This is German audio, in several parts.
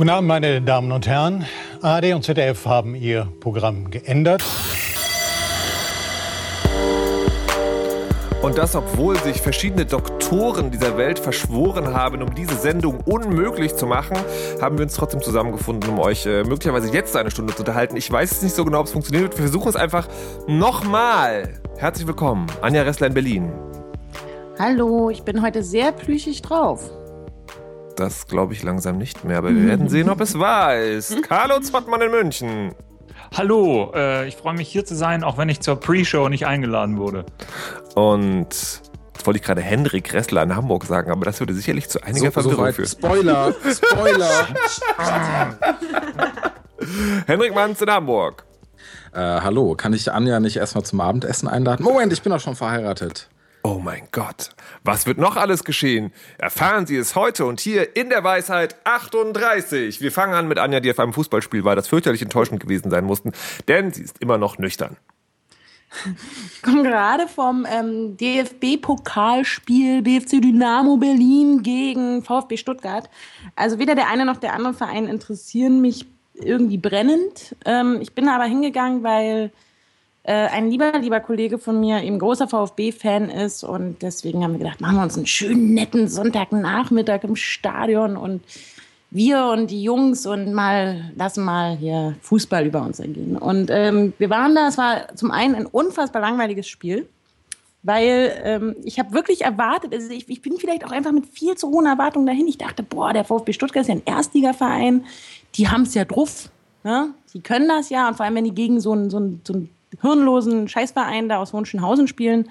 Guten Abend, meine Damen und Herren. ARD und ZDF haben ihr Programm geändert. Und das, obwohl sich verschiedene Doktoren dieser Welt verschworen haben, um diese Sendung unmöglich zu machen, haben wir uns trotzdem zusammengefunden, um euch äh, möglicherweise jetzt eine Stunde zu unterhalten. Ich weiß jetzt nicht so genau, ob es funktioniert wird. Wir versuchen es einfach nochmal. Herzlich willkommen, Anja Ressler in Berlin. Hallo, ich bin heute sehr plüschig drauf. Das glaube ich langsam nicht mehr, aber wir werden sehen, ob es wahr ist. Carlo Zottmann in München. Hallo, äh, ich freue mich hier zu sein, auch wenn ich zur Pre-Show nicht eingeladen wurde. Und jetzt wollte ich gerade Hendrik Ressler in Hamburg sagen, aber das würde sicherlich zu einiger so, Verwirrung so führen. Spoiler, Spoiler. Hendrik Manns in Hamburg. Äh, hallo, kann ich Anja nicht erstmal zum Abendessen einladen? Moment, ich bin doch schon verheiratet. Oh mein Gott, was wird noch alles geschehen? Erfahren Sie es heute und hier in der Weisheit 38. Wir fangen an mit Anja, die auf einem Fußballspiel war, das fürchterlich enttäuschend gewesen sein mussten, denn sie ist immer noch nüchtern. Ich komme gerade vom ähm, DFB-Pokalspiel BFC Dynamo Berlin gegen VfB Stuttgart. Also weder der eine noch der andere Verein interessieren mich irgendwie brennend. Ähm, ich bin aber hingegangen, weil ein lieber, lieber Kollege von mir eben großer VfB-Fan ist und deswegen haben wir gedacht, machen wir uns einen schönen, netten Sonntagnachmittag im Stadion und wir und die Jungs und mal lassen mal hier Fußball über uns ergehen. Und ähm, wir waren da, es war zum einen ein unfassbar langweiliges Spiel, weil ähm, ich habe wirklich erwartet, also ich, ich, bin vielleicht auch einfach mit viel zu hohen Erwartungen dahin. Ich dachte, boah, der VfB Stuttgart ist ja ein Erstligaverein, die haben es ja drauf, ne? die können das ja und vor allem, wenn die gegen so einen so so einen hirnlosen Scheißverein da aus Hohenschönhausen spielen,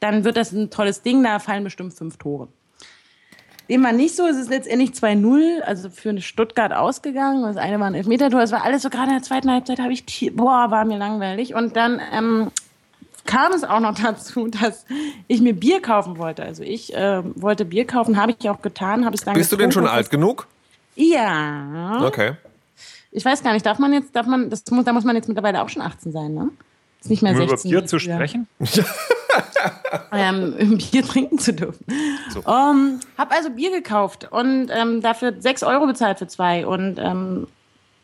dann wird das ein tolles Ding, da fallen bestimmt fünf Tore. Dem war nicht so, es ist letztendlich 2-0, also für Stuttgart ausgegangen. Das eine war ein Elfmetertor, das war alles so gerade in der zweiten Halbzeit, habe ich, boah, war mir langweilig. Und dann ähm, kam es auch noch dazu, dass ich mir Bier kaufen wollte. Also ich äh, wollte Bier kaufen, habe ich auch getan, habe es dann Bist du denn schon alt genug? Ja. Okay. Ich weiß gar nicht, darf man jetzt, darf man, das muss, da muss man jetzt mittlerweile auch schon 18 sein, ne? Ist nicht mehr um 16. über Bier zu sprechen? ähm, Bier trinken zu dürfen. So. Um, hab also Bier gekauft und ähm, dafür 6 Euro bezahlt für zwei und ähm,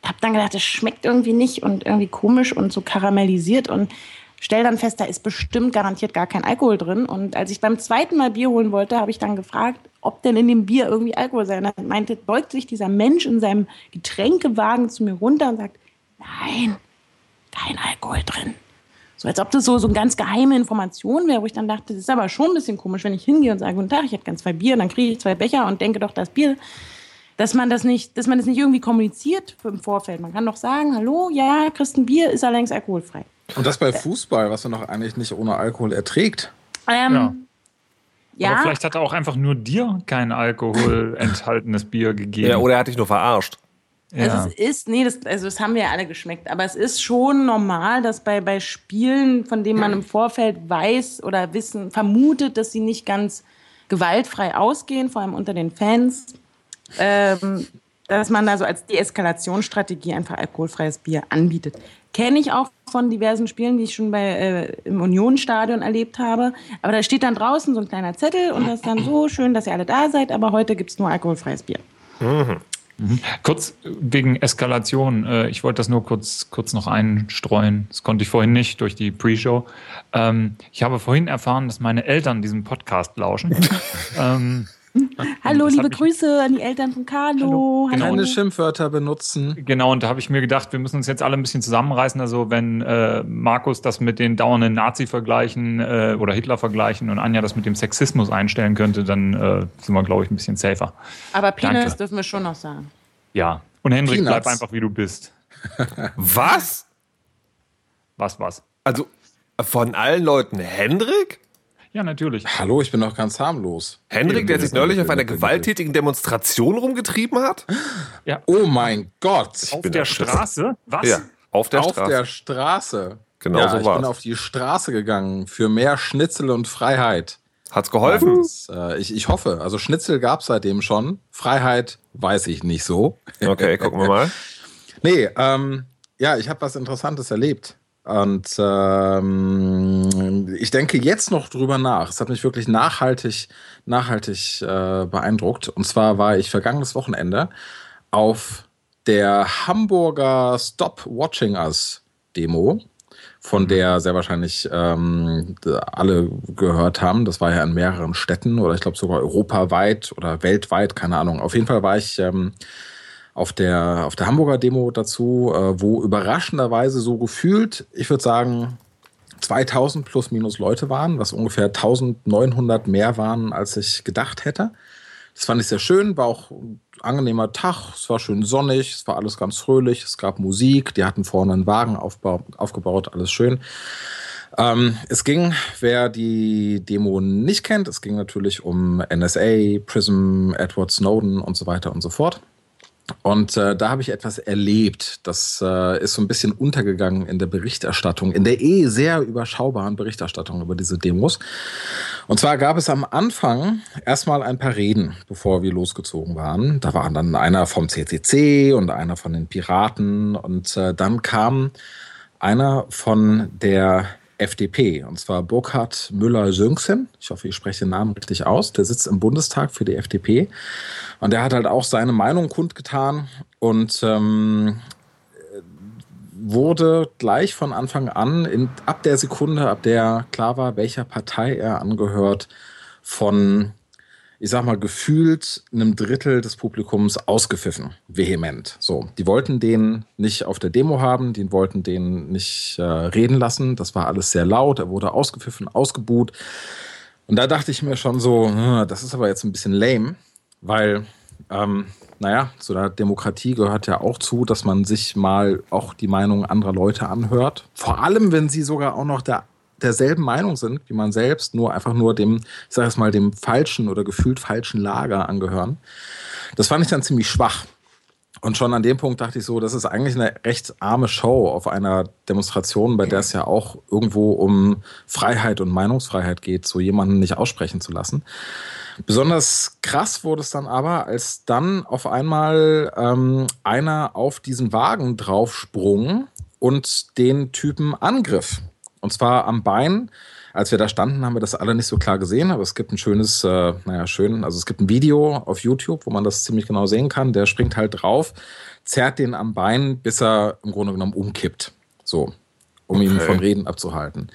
hab dann gedacht, das schmeckt irgendwie nicht und irgendwie komisch und so karamellisiert und stell dann fest, da ist bestimmt garantiert gar kein Alkohol drin. Und als ich beim zweiten Mal Bier holen wollte, habe ich dann gefragt, ob denn in dem Bier irgendwie Alkohol sei. Und dann meinte, beugt sich dieser Mensch in seinem Getränkewagen zu mir runter und sagt, nein, kein Alkohol drin. So als ob das so, so eine ganz geheime Information wäre, wo ich dann dachte, das ist aber schon ein bisschen komisch, wenn ich hingehe und sage, guten Tag, ich hätte ganz zwei Bier, dann kriege ich zwei Becher und denke doch, das Bier, dass man das nicht, dass man das nicht irgendwie kommuniziert im Vorfeld. Man kann doch sagen, hallo, ja, kriegst ein Bier, ist allerdings alkoholfrei. Und das bei Fußball, was man doch eigentlich nicht ohne Alkohol erträgt. Ähm, ja. Ja. Aber vielleicht hat er auch einfach nur dir kein Alkohol enthaltenes Bier gegeben. Ja, oder er hat dich nur verarscht. Ja. Also es ist, nee, das, also das haben wir ja alle geschmeckt, aber es ist schon normal, dass bei, bei Spielen, von denen man im Vorfeld weiß oder wissen, vermutet, dass sie nicht ganz gewaltfrei ausgehen, vor allem unter den Fans, ähm, dass man also als Deeskalationsstrategie einfach alkoholfreies Bier anbietet. Kenne ich auch von diversen Spielen, die ich schon bei, äh, im Unionstadion erlebt habe. Aber da steht dann draußen so ein kleiner Zettel und das ist dann so schön, dass ihr alle da seid, aber heute gibt es nur alkoholfreies Bier. Mhm. Mhm. Kurz wegen Eskalation, äh, ich wollte das nur kurz, kurz noch einstreuen. Das konnte ich vorhin nicht durch die Pre-Show. Ähm, ich habe vorhin erfahren, dass meine Eltern diesen Podcast lauschen. ähm, Hallo, liebe Grüße an die Eltern von Carlo. Hallo. Keine Schimpfwörter benutzen. Genau, und da habe ich mir gedacht, wir müssen uns jetzt alle ein bisschen zusammenreißen. Also wenn äh, Markus das mit den dauernden Nazi-Vergleichen äh, oder Hitler-Vergleichen und Anja das mit dem Sexismus einstellen könnte, dann äh, sind wir, glaube ich, ein bisschen safer. Aber Penis Danke. dürfen wir schon noch sagen. Ja. Und Hendrik, Peanuts. bleib einfach wie du bist. was? Was, was? Also von allen Leuten Hendrik? Ja, natürlich. Hallo, ich bin doch ganz harmlos. Hendrik, der sich neulich auf einer gewalttätigen Demonstration rumgetrieben hat? Ja. Oh mein Gott. Auf der Straße? Was? Ja, auf der auf Straße. Auf der Straße. Genau ja, so ich war's. bin auf die Straße gegangen für mehr Schnitzel und Freiheit. Hat's geholfen? Das, äh, ich, ich hoffe. Also Schnitzel gab's seitdem schon. Freiheit weiß ich nicht so. Okay, gucken wir mal. nee, ähm, ja, ich habe was Interessantes erlebt. Und ähm, ich denke jetzt noch drüber nach. Es hat mich wirklich nachhaltig, nachhaltig äh, beeindruckt. Und zwar war ich vergangenes Wochenende auf der Hamburger Stop Watching Us Demo, von mhm. der sehr wahrscheinlich ähm, alle gehört haben. Das war ja in mehreren Städten oder ich glaube sogar europaweit oder weltweit, keine Ahnung. Auf jeden Fall war ich ähm, auf, der, auf der Hamburger Demo dazu, äh, wo überraschenderweise so gefühlt, ich würde sagen, 2000 plus minus Leute waren, was ungefähr 1900 mehr waren, als ich gedacht hätte. Das fand ich sehr schön, war auch ein angenehmer Tag, es war schön sonnig, es war alles ganz fröhlich, es gab Musik, die hatten vorne einen Wagen aufgebaut, alles schön. Ähm, es ging, wer die Demo nicht kennt, es ging natürlich um NSA, Prism, Edward Snowden und so weiter und so fort. Und äh, da habe ich etwas erlebt. Das äh, ist so ein bisschen untergegangen in der Berichterstattung, in der eh sehr überschaubaren Berichterstattung über diese Demos. Und zwar gab es am Anfang erstmal ein paar Reden, bevor wir losgezogen waren. Da waren dann einer vom CCC und einer von den Piraten. Und äh, dann kam einer von der FDP, und zwar Burkhard Müller-Sönksen. Ich hoffe, ich spreche den Namen richtig aus. Der sitzt im Bundestag für die FDP. Und der hat halt auch seine Meinung kundgetan und ähm, wurde gleich von Anfang an, in, ab der Sekunde, ab der klar war, welcher Partei er angehört, von ich sag mal, gefühlt einem Drittel des Publikums ausgepfiffen, vehement. So, die wollten den nicht auf der Demo haben, die wollten den nicht äh, reden lassen. Das war alles sehr laut, er wurde ausgepfiffen, ausgebuht. Und da dachte ich mir schon so, hm, das ist aber jetzt ein bisschen lame, weil, ähm, naja, zu der Demokratie gehört ja auch zu, dass man sich mal auch die Meinung anderer Leute anhört. Vor allem, wenn sie sogar auch noch der derselben Meinung sind wie man selbst, nur einfach nur dem, ich sage es mal, dem falschen oder gefühlt falschen Lager angehören. Das fand ich dann ziemlich schwach. Und schon an dem Punkt dachte ich so, das ist eigentlich eine recht arme Show auf einer Demonstration, bei der es ja auch irgendwo um Freiheit und Meinungsfreiheit geht, so jemanden nicht aussprechen zu lassen. Besonders krass wurde es dann aber, als dann auf einmal ähm, einer auf diesen Wagen draufsprung und den Typen angriff. Und zwar am Bein. Als wir da standen, haben wir das alle nicht so klar gesehen, aber es gibt ein schönes, äh, naja, schön, also es gibt ein Video auf YouTube, wo man das ziemlich genau sehen kann. Der springt halt drauf, zerrt den am Bein, bis er im Grunde genommen umkippt. So, um okay. ihn vom Reden abzuhalten.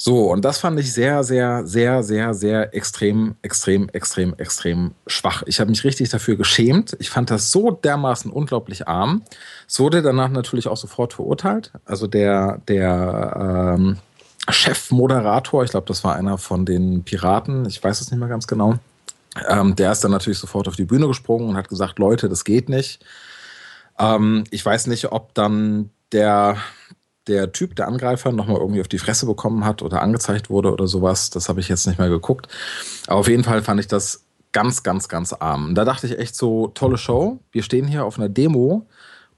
So, und das fand ich sehr, sehr, sehr, sehr, sehr extrem, extrem, extrem, extrem schwach. Ich habe mich richtig dafür geschämt. Ich fand das so dermaßen unglaublich arm. Es wurde danach natürlich auch sofort verurteilt. Also der, der ähm, Chefmoderator, ich glaube, das war einer von den Piraten, ich weiß es nicht mehr ganz genau, ähm, der ist dann natürlich sofort auf die Bühne gesprungen und hat gesagt, Leute, das geht nicht. Ähm, ich weiß nicht, ob dann der der Typ, der Angreifer, nochmal irgendwie auf die Fresse bekommen hat oder angezeigt wurde oder sowas. Das habe ich jetzt nicht mehr geguckt. Aber auf jeden Fall fand ich das ganz, ganz, ganz arm. Und da dachte ich echt so, tolle Show. Wir stehen hier auf einer Demo,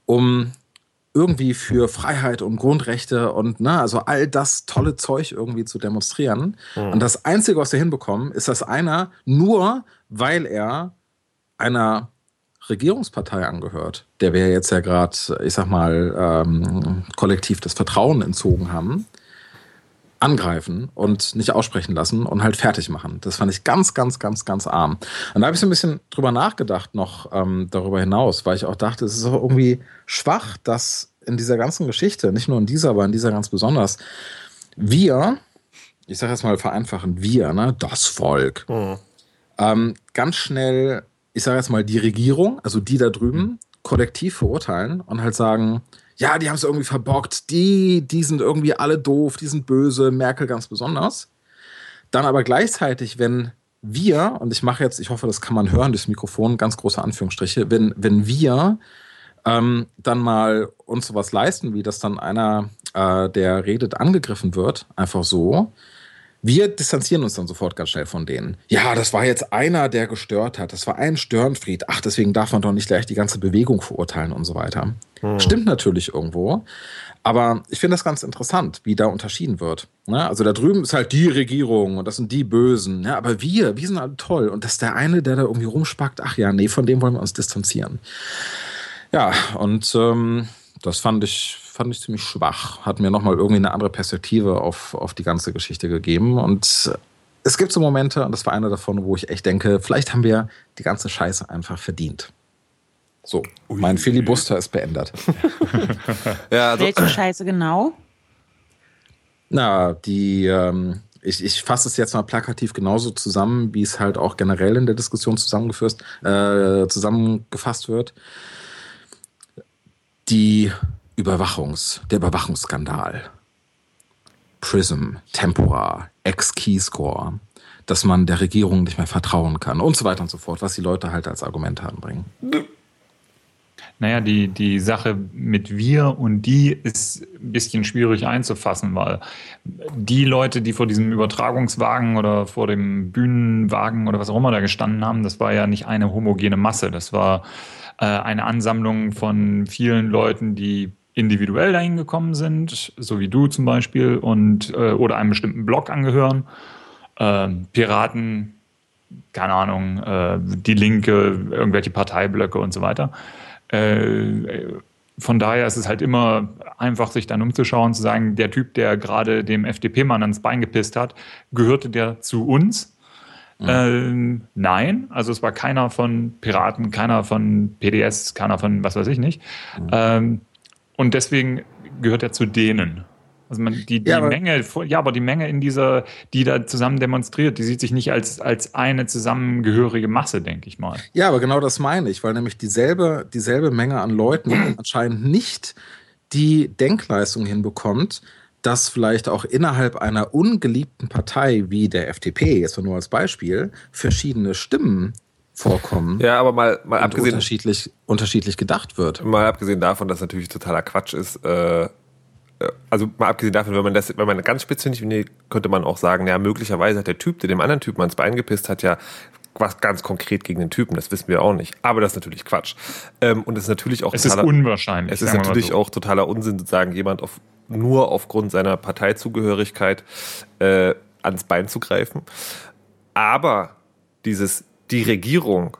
um irgendwie für Freiheit und Grundrechte und ne, also all das tolle Zeug irgendwie zu demonstrieren. Mhm. Und das Einzige, was wir hinbekommen, ist, dass einer nur, weil er einer Regierungspartei angehört, der wir jetzt ja gerade, ich sag mal, ähm, kollektiv das Vertrauen entzogen haben, angreifen und nicht aussprechen lassen und halt fertig machen. Das fand ich ganz, ganz, ganz, ganz arm. Und da habe ich so ein bisschen drüber nachgedacht noch ähm, darüber hinaus, weil ich auch dachte, es ist auch irgendwie schwach, dass in dieser ganzen Geschichte, nicht nur in dieser, aber in dieser ganz besonders, wir, ich sage jetzt mal vereinfachen, wir, ne, das Volk, mhm. ähm, ganz schnell ich sage jetzt mal, die Regierung, also die da drüben, kollektiv verurteilen und halt sagen, ja, die haben es irgendwie verbockt, die, die sind irgendwie alle doof, die sind böse, Merkel ganz besonders. Dann aber gleichzeitig, wenn wir, und ich mache jetzt, ich hoffe, das kann man hören durchs Mikrofon, ganz große Anführungsstriche, wenn, wenn wir ähm, dann mal uns sowas leisten, wie dass dann einer, äh, der redet, angegriffen wird, einfach so, wir distanzieren uns dann sofort ganz schnell von denen. Ja, das war jetzt einer, der gestört hat. Das war ein Störenfried. Ach, deswegen darf man doch nicht gleich die ganze Bewegung verurteilen und so weiter. Hm. Stimmt natürlich irgendwo. Aber ich finde das ganz interessant, wie da unterschieden wird. Ne? Also da drüben ist halt die Regierung und das sind die Bösen. Ja, aber wir, wir sind alle toll. Und das ist der eine, der da irgendwie rumspackt. Ach ja, nee, von dem wollen wir uns distanzieren. Ja, und ähm, das fand ich fand ich ziemlich schwach. Hat mir nochmal irgendwie eine andere Perspektive auf, auf die ganze Geschichte gegeben. Und es gibt so Momente, und das war einer davon, wo ich echt denke, vielleicht haben wir die ganze Scheiße einfach verdient. So, mein Filibuster ist beendet. ja, also, Welche Scheiße genau? Na, die, ähm, ich, ich fasse es jetzt mal plakativ genauso zusammen, wie es halt auch generell in der Diskussion zusammengeführt, äh, zusammengefasst wird. Die Überwachungs, der Überwachungsskandal. Prism, Tempora, X-Keyscore, dass man der Regierung nicht mehr vertrauen kann und so weiter und so fort, was die Leute halt als Argumente anbringen. Naja, die, die Sache mit wir und die ist ein bisschen schwierig einzufassen, weil die Leute, die vor diesem Übertragungswagen oder vor dem Bühnenwagen oder was auch immer da gestanden haben, das war ja nicht eine homogene Masse. Das war äh, eine Ansammlung von vielen Leuten, die individuell dahin gekommen sind, so wie du zum Beispiel, und äh, oder einem bestimmten Blog angehören. Äh, Piraten, keine Ahnung, äh, die Linke, irgendwelche Parteiblöcke und so weiter. Äh, von daher ist es halt immer einfach, sich dann umzuschauen, zu sagen, der Typ, der gerade dem FDP-Mann ans Bein gepisst hat, gehörte der zu uns? Mhm. Ähm, nein, also es war keiner von Piraten, keiner von PDS, keiner von was weiß ich nicht. Mhm. Ähm, und deswegen gehört er zu denen. Also man, die, die ja, Menge, ja, aber die Menge in dieser, die da zusammen demonstriert, die sieht sich nicht als, als eine zusammengehörige Masse, denke ich mal. Ja, aber genau das meine ich, weil nämlich dieselbe, dieselbe Menge an Leuten anscheinend nicht die Denkleistung hinbekommt, dass vielleicht auch innerhalb einer ungeliebten Partei wie der FDP, jetzt nur als Beispiel, verschiedene Stimmen vorkommen. Ja, aber mal, mal abgesehen. Unterschiedlich, unterschiedlich gedacht wird. Mal abgesehen davon, dass natürlich totaler Quatsch ist, äh, äh, also mal abgesehen davon, wenn man das, wenn man ganz spitzfindig will, könnte man auch sagen, ja, möglicherweise hat der Typ, der dem anderen Typen ans Bein gepisst hat, ja was ganz konkret gegen den Typen, das wissen wir auch nicht. Aber das ist natürlich Quatsch. Ähm, und es ist natürlich auch es totaler, ist unwahrscheinlich. Es ist natürlich so. auch totaler Unsinn, sozusagen jemand auf, nur aufgrund seiner Parteizugehörigkeit äh, ans Bein zu greifen. Aber dieses, die Regierung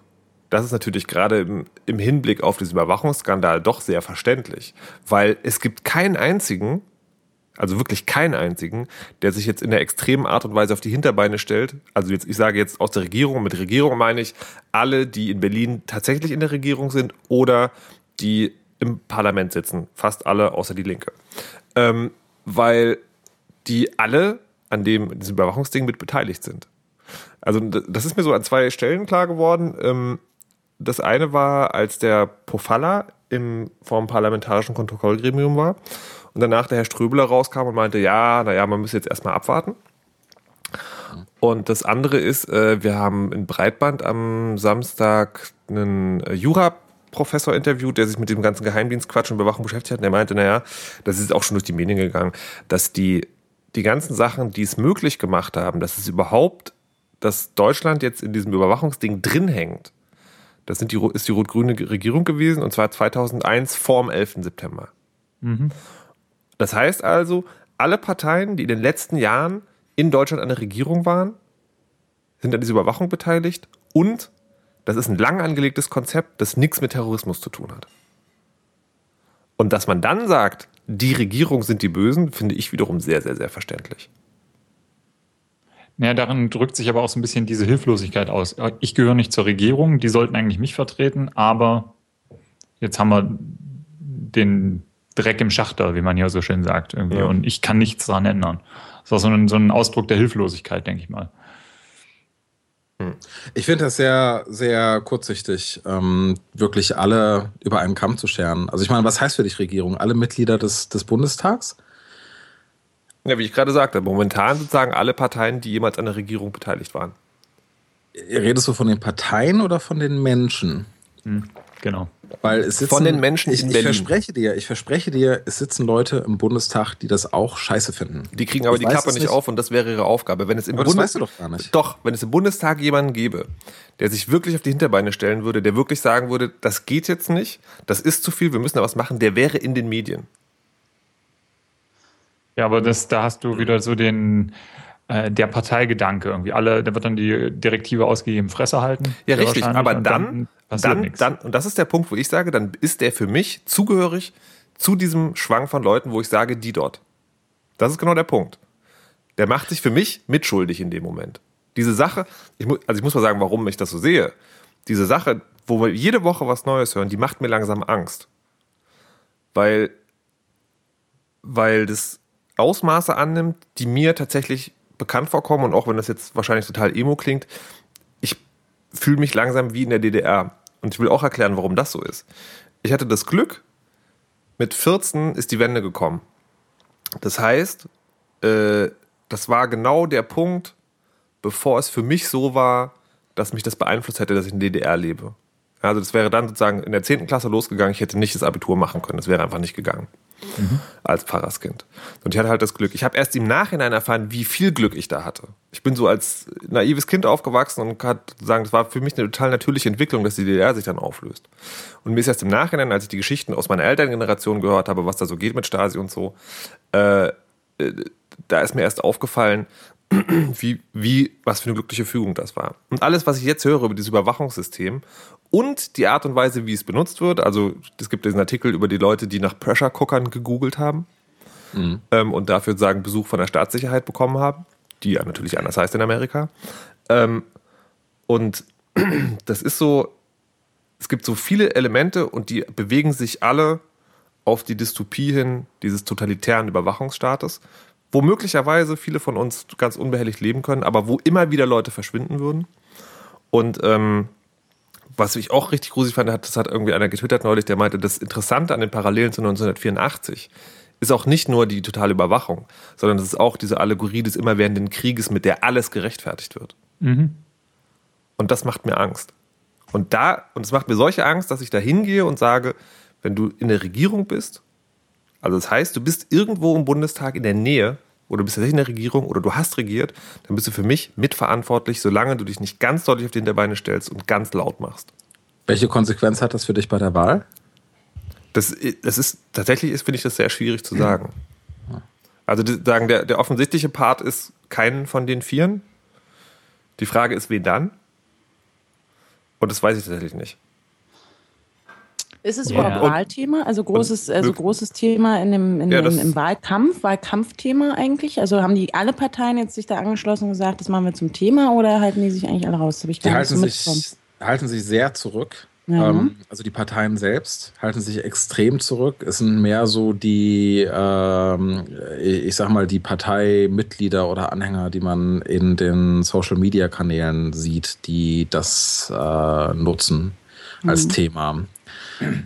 das ist natürlich gerade im, im Hinblick auf diesen Überwachungsskandal doch sehr verständlich, weil es gibt keinen einzigen, also wirklich keinen einzigen, der sich jetzt in der extremen Art und Weise auf die Hinterbeine stellt. Also jetzt, ich sage jetzt aus der Regierung, mit Regierung meine ich alle, die in Berlin tatsächlich in der Regierung sind oder die im Parlament sitzen. Fast alle, außer die Linke. Ähm, weil die alle an dem, diesem Überwachungsding mit beteiligt sind. Also das ist mir so an zwei Stellen klar geworden. Ähm, das eine war, als der Pofalla im vom parlamentarischen Kontrollgremium war und danach der Herr Ströbler rauskam und meinte, ja, naja, man muss jetzt erstmal abwarten. Und das andere ist, äh, wir haben in Breitband am Samstag einen Jura-Professor interviewt, der sich mit dem ganzen Geheimdienstquatsch und Bewachung beschäftigt hat. Und der meinte, naja, das ist auch schon durch die Medien gegangen, dass die, die ganzen Sachen, die es möglich gemacht haben, dass es überhaupt, dass Deutschland jetzt in diesem Überwachungsding drin hängt, das sind die, ist die rot-grüne Regierung gewesen und zwar 2001 vor dem 11. September. Mhm. Das heißt also, alle Parteien, die in den letzten Jahren in Deutschland an der Regierung waren, sind an dieser Überwachung beteiligt und das ist ein lang angelegtes Konzept, das nichts mit Terrorismus zu tun hat. Und dass man dann sagt, die Regierung sind die Bösen, finde ich wiederum sehr, sehr, sehr verständlich. Ja, darin drückt sich aber auch so ein bisschen diese Hilflosigkeit aus. Ich gehöre nicht zur Regierung, die sollten eigentlich mich vertreten, aber jetzt haben wir den Dreck im Schachter, wie man ja so schön sagt, irgendwie. Ja. Und ich kann nichts daran ändern. Das war so ein, so ein Ausdruck der Hilflosigkeit, denke ich mal. Hm. Ich finde das sehr, sehr kurzsichtig, ähm, wirklich alle über einen Kamm zu scheren. Also ich meine, was heißt für dich Regierung? Alle Mitglieder des, des Bundestags? Ja, wie ich gerade sagte, momentan sozusagen alle Parteien, die jemals an der Regierung beteiligt waren. Redest du von den Parteien oder von den Menschen? Hm, genau. Weil es sitzen, von den Menschen ich, ich verspreche dir, ich verspreche dir, es sitzen Leute im Bundestag, die das auch scheiße finden. Die kriegen aber ich die Kappe nicht, nicht auf und das wäre ihre Aufgabe. Wenn es im aber das weißt du doch gar nicht. Doch, wenn es im Bundestag jemanden gäbe, der sich wirklich auf die Hinterbeine stellen würde, der wirklich sagen würde, das geht jetzt nicht, das ist zu viel, wir müssen da was machen, der wäre in den Medien. Ja, aber das, da hast du wieder so den, äh, der Parteigedanke irgendwie. Alle, da wird dann die Direktive ausgegeben, Fresse halten. Ja, richtig. Aber dann, dann, dann, dann, und das ist der Punkt, wo ich sage, dann ist der für mich zugehörig zu diesem Schwang von Leuten, wo ich sage, die dort. Das ist genau der Punkt. Der macht sich für mich mitschuldig in dem Moment. Diese Sache, ich muss, also ich muss mal sagen, warum ich das so sehe. Diese Sache, wo wir jede Woche was Neues hören, die macht mir langsam Angst. Weil, weil das Ausmaße annimmt, die mir tatsächlich bekannt vorkommen und auch wenn das jetzt wahrscheinlich total emo klingt, ich fühle mich langsam wie in der DDR. Und ich will auch erklären, warum das so ist. Ich hatte das Glück, mit 14 ist die Wende gekommen. Das heißt, äh, das war genau der Punkt, bevor es für mich so war, dass mich das beeinflusst hätte, dass ich in der DDR lebe. Also das wäre dann sozusagen in der 10. Klasse losgegangen, ich hätte nicht das Abitur machen können, das wäre einfach nicht gegangen. Mhm. Als Pfarrerskind. Und ich hatte halt das Glück. Ich habe erst im Nachhinein erfahren, wie viel Glück ich da hatte. Ich bin so als naives Kind aufgewachsen und kann sagen, das war für mich eine total natürliche Entwicklung, dass die DDR sich dann auflöst. Und mir ist erst im Nachhinein, als ich die Geschichten aus meiner Elterngeneration gehört habe, was da so geht mit Stasi und so, äh, äh da ist mir erst aufgefallen, wie, wie, was für eine glückliche Fügung das war. Und alles, was ich jetzt höre über dieses Überwachungssystem und die Art und Weise, wie es benutzt wird, also es gibt diesen Artikel über die Leute, die nach Pressure Cookern gegoogelt haben mhm. ähm, und dafür sagen, Besuch von der Staatssicherheit bekommen haben, die ja natürlich anders heißt in Amerika. Ähm, und das ist so, es gibt so viele Elemente und die bewegen sich alle auf die Dystopie hin dieses totalitären Überwachungsstaates wo möglicherweise viele von uns ganz unbehelligt leben können, aber wo immer wieder Leute verschwinden würden. Und ähm, was ich auch richtig gruselig fand, das hat irgendwie einer getwittert neulich, der meinte, das Interessante an den Parallelen zu 1984 ist auch nicht nur die totale Überwachung, sondern es ist auch diese Allegorie des immerwährenden Krieges, mit der alles gerechtfertigt wird. Mhm. Und das macht mir Angst. Und da, und es macht mir solche Angst, dass ich da hingehe und sage, wenn du in der Regierung bist also das heißt, du bist irgendwo im Bundestag in der Nähe oder du bist tatsächlich in der Regierung oder du hast regiert, dann bist du für mich mitverantwortlich, solange du dich nicht ganz deutlich auf die Hinterbeine stellst und ganz laut machst. Welche Konsequenz hat das für dich bei der Wahl? Das, das ist tatsächlich ist, finde ich das sehr schwierig zu sagen. Also sagen, der, der offensichtliche Part ist keinen von den Vieren. Die Frage ist, wen dann? Und das weiß ich tatsächlich nicht. Ist es überhaupt ja. Wahlthema? Also großes, also großes Thema in dem, in ja, dem, im Wahlkampf, Wahlkampfthema eigentlich? Also haben die alle Parteien jetzt sich da angeschlossen und gesagt, das machen wir zum Thema oder halten die sich eigentlich alle raus? ich die halten, so sich, halten sich sehr zurück. Ja. Ähm, also die Parteien selbst halten sich extrem zurück. Es sind mehr so die, ähm, ich sag mal, die Parteimitglieder oder Anhänger, die man in den Social Media Kanälen sieht, die das äh, nutzen als mhm. Thema.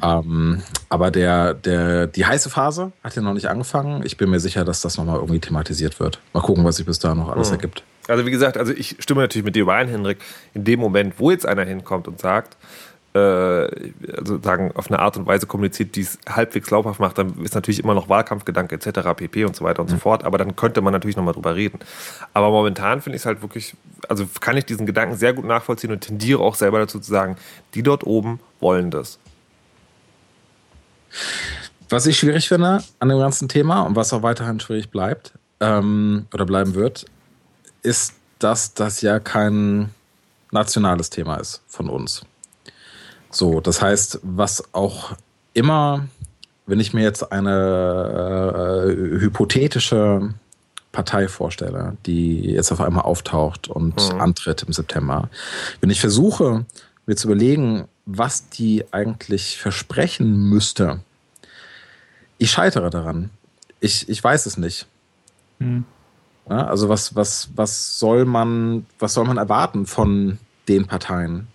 Ähm, aber der, der, die heiße Phase hat ja noch nicht angefangen. Ich bin mir sicher, dass das nochmal irgendwie thematisiert wird. Mal gucken, was sich bis da noch alles mhm. ergibt. Also wie gesagt, also ich stimme natürlich mit dir überein, Henrik. In dem Moment, wo jetzt einer hinkommt und sagt, äh, also sagen, auf eine Art und Weise kommuniziert, die es halbwegs glaubhaft macht, dann ist natürlich immer noch Wahlkampfgedanke etc. pp. und so weiter und mhm. so fort. Aber dann könnte man natürlich nochmal drüber reden. Aber momentan finde ich es halt wirklich, also kann ich diesen Gedanken sehr gut nachvollziehen und tendiere auch selber dazu zu sagen, die dort oben wollen das. Was ich schwierig finde an dem ganzen Thema und was auch weiterhin schwierig bleibt ähm, oder bleiben wird, ist, dass das ja kein nationales Thema ist von uns. So, das heißt, was auch immer, wenn ich mir jetzt eine äh, hypothetische Partei vorstelle, die jetzt auf einmal auftaucht und mhm. antritt im September, wenn ich versuche, mir zu überlegen, was die eigentlich versprechen müsste. Ich scheitere daran. Ich, ich weiß es nicht. Hm. Ja, also was, was, was soll man, was soll man erwarten von den Parteien?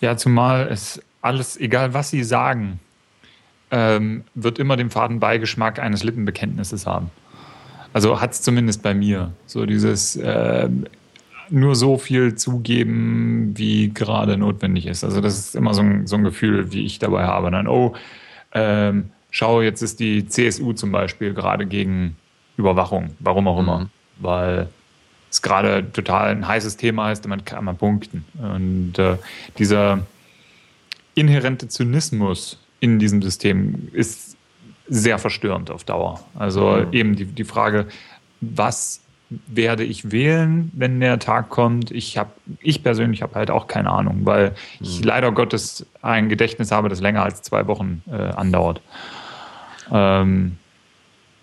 Ja, zumal es alles, egal was sie sagen, ähm, wird immer den faden Beigeschmack eines Lippenbekenntnisses haben. Also hat es zumindest bei mir. So dieses, äh, nur so viel zugeben, wie gerade notwendig ist. Also das ist immer so ein, so ein Gefühl, wie ich dabei habe. Dann, oh, ähm, schau, jetzt ist die CSU zum Beispiel gerade gegen Überwachung, warum auch immer, mhm. weil es gerade total ein heißes Thema ist und man kann man punkten. Und äh, dieser inhärente Zynismus in diesem System ist sehr verstörend auf Dauer. Also mhm. eben die, die Frage, was werde ich wählen, wenn der Tag kommt? Ich habe, ich persönlich habe halt auch keine Ahnung, weil ich mhm. leider Gottes ein Gedächtnis habe, das länger als zwei Wochen äh, andauert. Ähm,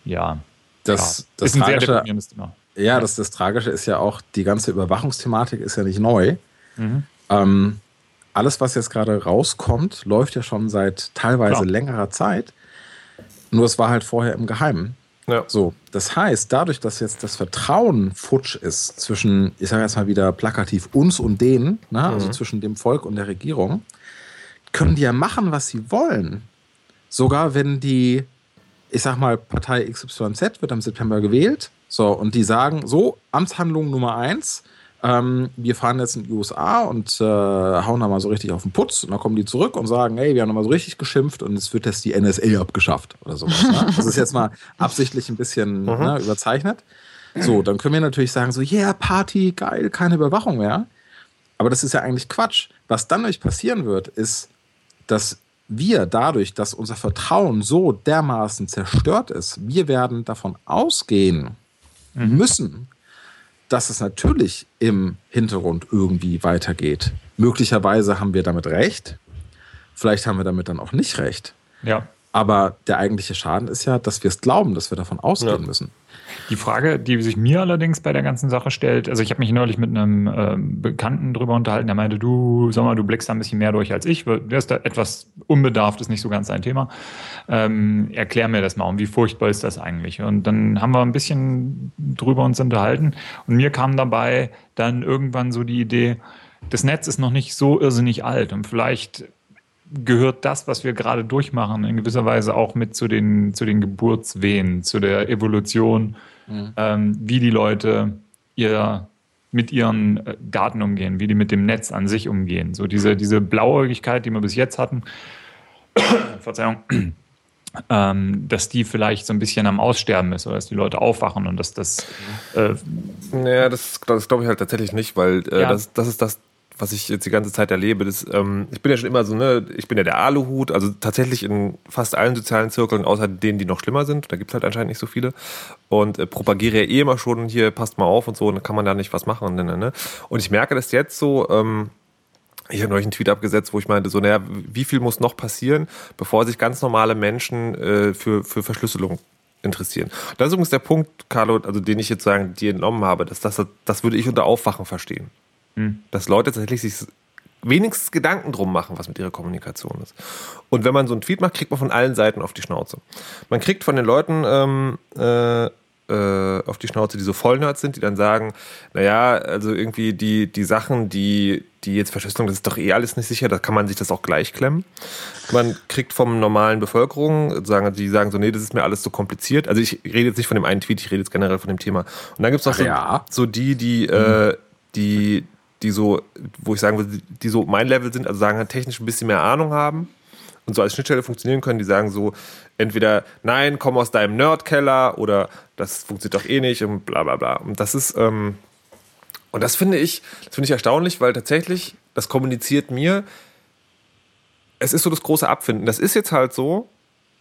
ja. Das, ja. das ist ein Tragische, sehr deprimierendes Thema. Ja, das, das Tragische ist ja auch, die ganze Überwachungsthematik ist ja nicht neu. Mhm. Ähm, alles, was jetzt gerade rauskommt, läuft ja schon seit teilweise Klar. längerer Zeit. Nur es war halt vorher im Geheimen. Ja. So, das heißt, dadurch, dass jetzt das Vertrauen futsch ist zwischen, ich sage jetzt mal wieder plakativ, uns und denen, ne? also zwischen dem Volk und der Regierung, können die ja machen, was sie wollen. Sogar wenn die, ich sag mal, Partei XYZ wird am September gewählt, so, und die sagen, so, Amtshandlung Nummer eins, ähm, wir fahren jetzt in die USA und äh, hauen da mal so richtig auf den Putz und dann kommen die zurück und sagen, hey, wir haben nochmal so richtig geschimpft und es wird jetzt die NSA abgeschafft oder sowas. Ne? Das ist jetzt mal absichtlich ein bisschen ne, überzeichnet. So, dann können wir natürlich sagen, so, yeah, Party, geil, keine Überwachung mehr. Aber das ist ja eigentlich Quatsch. Was dann nämlich passieren wird, ist, dass wir dadurch, dass unser Vertrauen so dermaßen zerstört ist, wir werden davon ausgehen müssen, dass es natürlich im Hintergrund irgendwie weitergeht. Möglicherweise haben wir damit recht, vielleicht haben wir damit dann auch nicht recht. Ja. Aber der eigentliche Schaden ist ja, dass wir es glauben, dass wir davon ausgehen Ja. müssen. Die Frage, die sich mir allerdings bei der ganzen Sache stellt, also ich habe mich neulich mit einem ähm, Bekannten drüber unterhalten, der meinte, du, sag mal, du blickst da ein bisschen mehr durch als ich, der ist da etwas unbedarft, ist nicht so ganz sein Thema. Ähm, erklär mir das mal, und wie furchtbar ist das eigentlich? Und dann haben wir ein bisschen drüber uns unterhalten und mir kam dabei dann irgendwann so die Idee, das Netz ist noch nicht so irrsinnig alt und vielleicht gehört das, was wir gerade durchmachen, in gewisser Weise auch mit zu den, zu den Geburtswehen, zu der Evolution, ähm, wie die Leute ihr, mit ihren äh, Daten umgehen, wie die mit dem Netz an sich umgehen. So diese, diese Blauäugigkeit, die wir bis jetzt hatten, Verzeihung, ähm, dass die vielleicht so ein bisschen am Aussterben ist oder dass die Leute aufwachen und dass das äh, Naja, das, das glaube ich halt tatsächlich nicht, weil äh, Ja. das, das ist das, was ich jetzt die ganze Zeit erlebe. Das, ähm, ich bin ja schon immer so, ne, ich bin ja der Aluhut, also tatsächlich in fast allen sozialen Zirkeln, außer denen, die noch schlimmer sind. Da gibt es halt anscheinend nicht so viele. Und äh, propagiere ja eh immer schon hier, passt mal auf und so, und dann kann man da nicht was machen. Ne, ne, ne. Und ich merke das jetzt so, ähm, ich habe neulich einen Tweet abgesetzt, wo ich meinte, so, naja, wie viel muss noch passieren, bevor sich ganz normale Menschen äh, für, für Verschlüsselung interessieren. Das ist übrigens der Punkt, Carlo, also den ich jetzt sagen, dir entnommen habe, dass das, das würde ich unter Aufwachen verstehen. Dass Leute tatsächlich sich wenigstens Gedanken drum machen, was mit ihrer Kommunikation ist. Und wenn man so einen Tweet macht, kriegt man von allen Seiten auf die Schnauze. Man kriegt von den Leuten ähm, äh, äh, auf die Schnauze, die so Vollnerds sind, die dann sagen, naja, also irgendwie die, die Sachen, die, die jetzt Verschlüsselung, das ist doch eh alles nicht sicher, da kann man sich das auch gleich klemmen. Man kriegt vom normalen Bevölkerung, sagen, die sagen so, nee, das ist mir alles so kompliziert. Also ich rede jetzt nicht von dem einen Tweet, ich rede jetzt generell von dem Thema. Und dann gibt es noch Ach so, ja. so die, die, äh, die, die so, wo ich sagen würde, die so mein Level sind, also sagen halt technisch ein bisschen mehr Ahnung haben und so als Schnittstelle funktionieren können, die sagen so, entweder nein, komm aus deinem Nerdkeller oder das funktioniert doch eh nicht und bla bla bla. Und das ist, ähm, und das finde ich, das finde ich erstaunlich, weil tatsächlich, das kommuniziert mir, es ist so das große Abfinden. Das ist jetzt halt so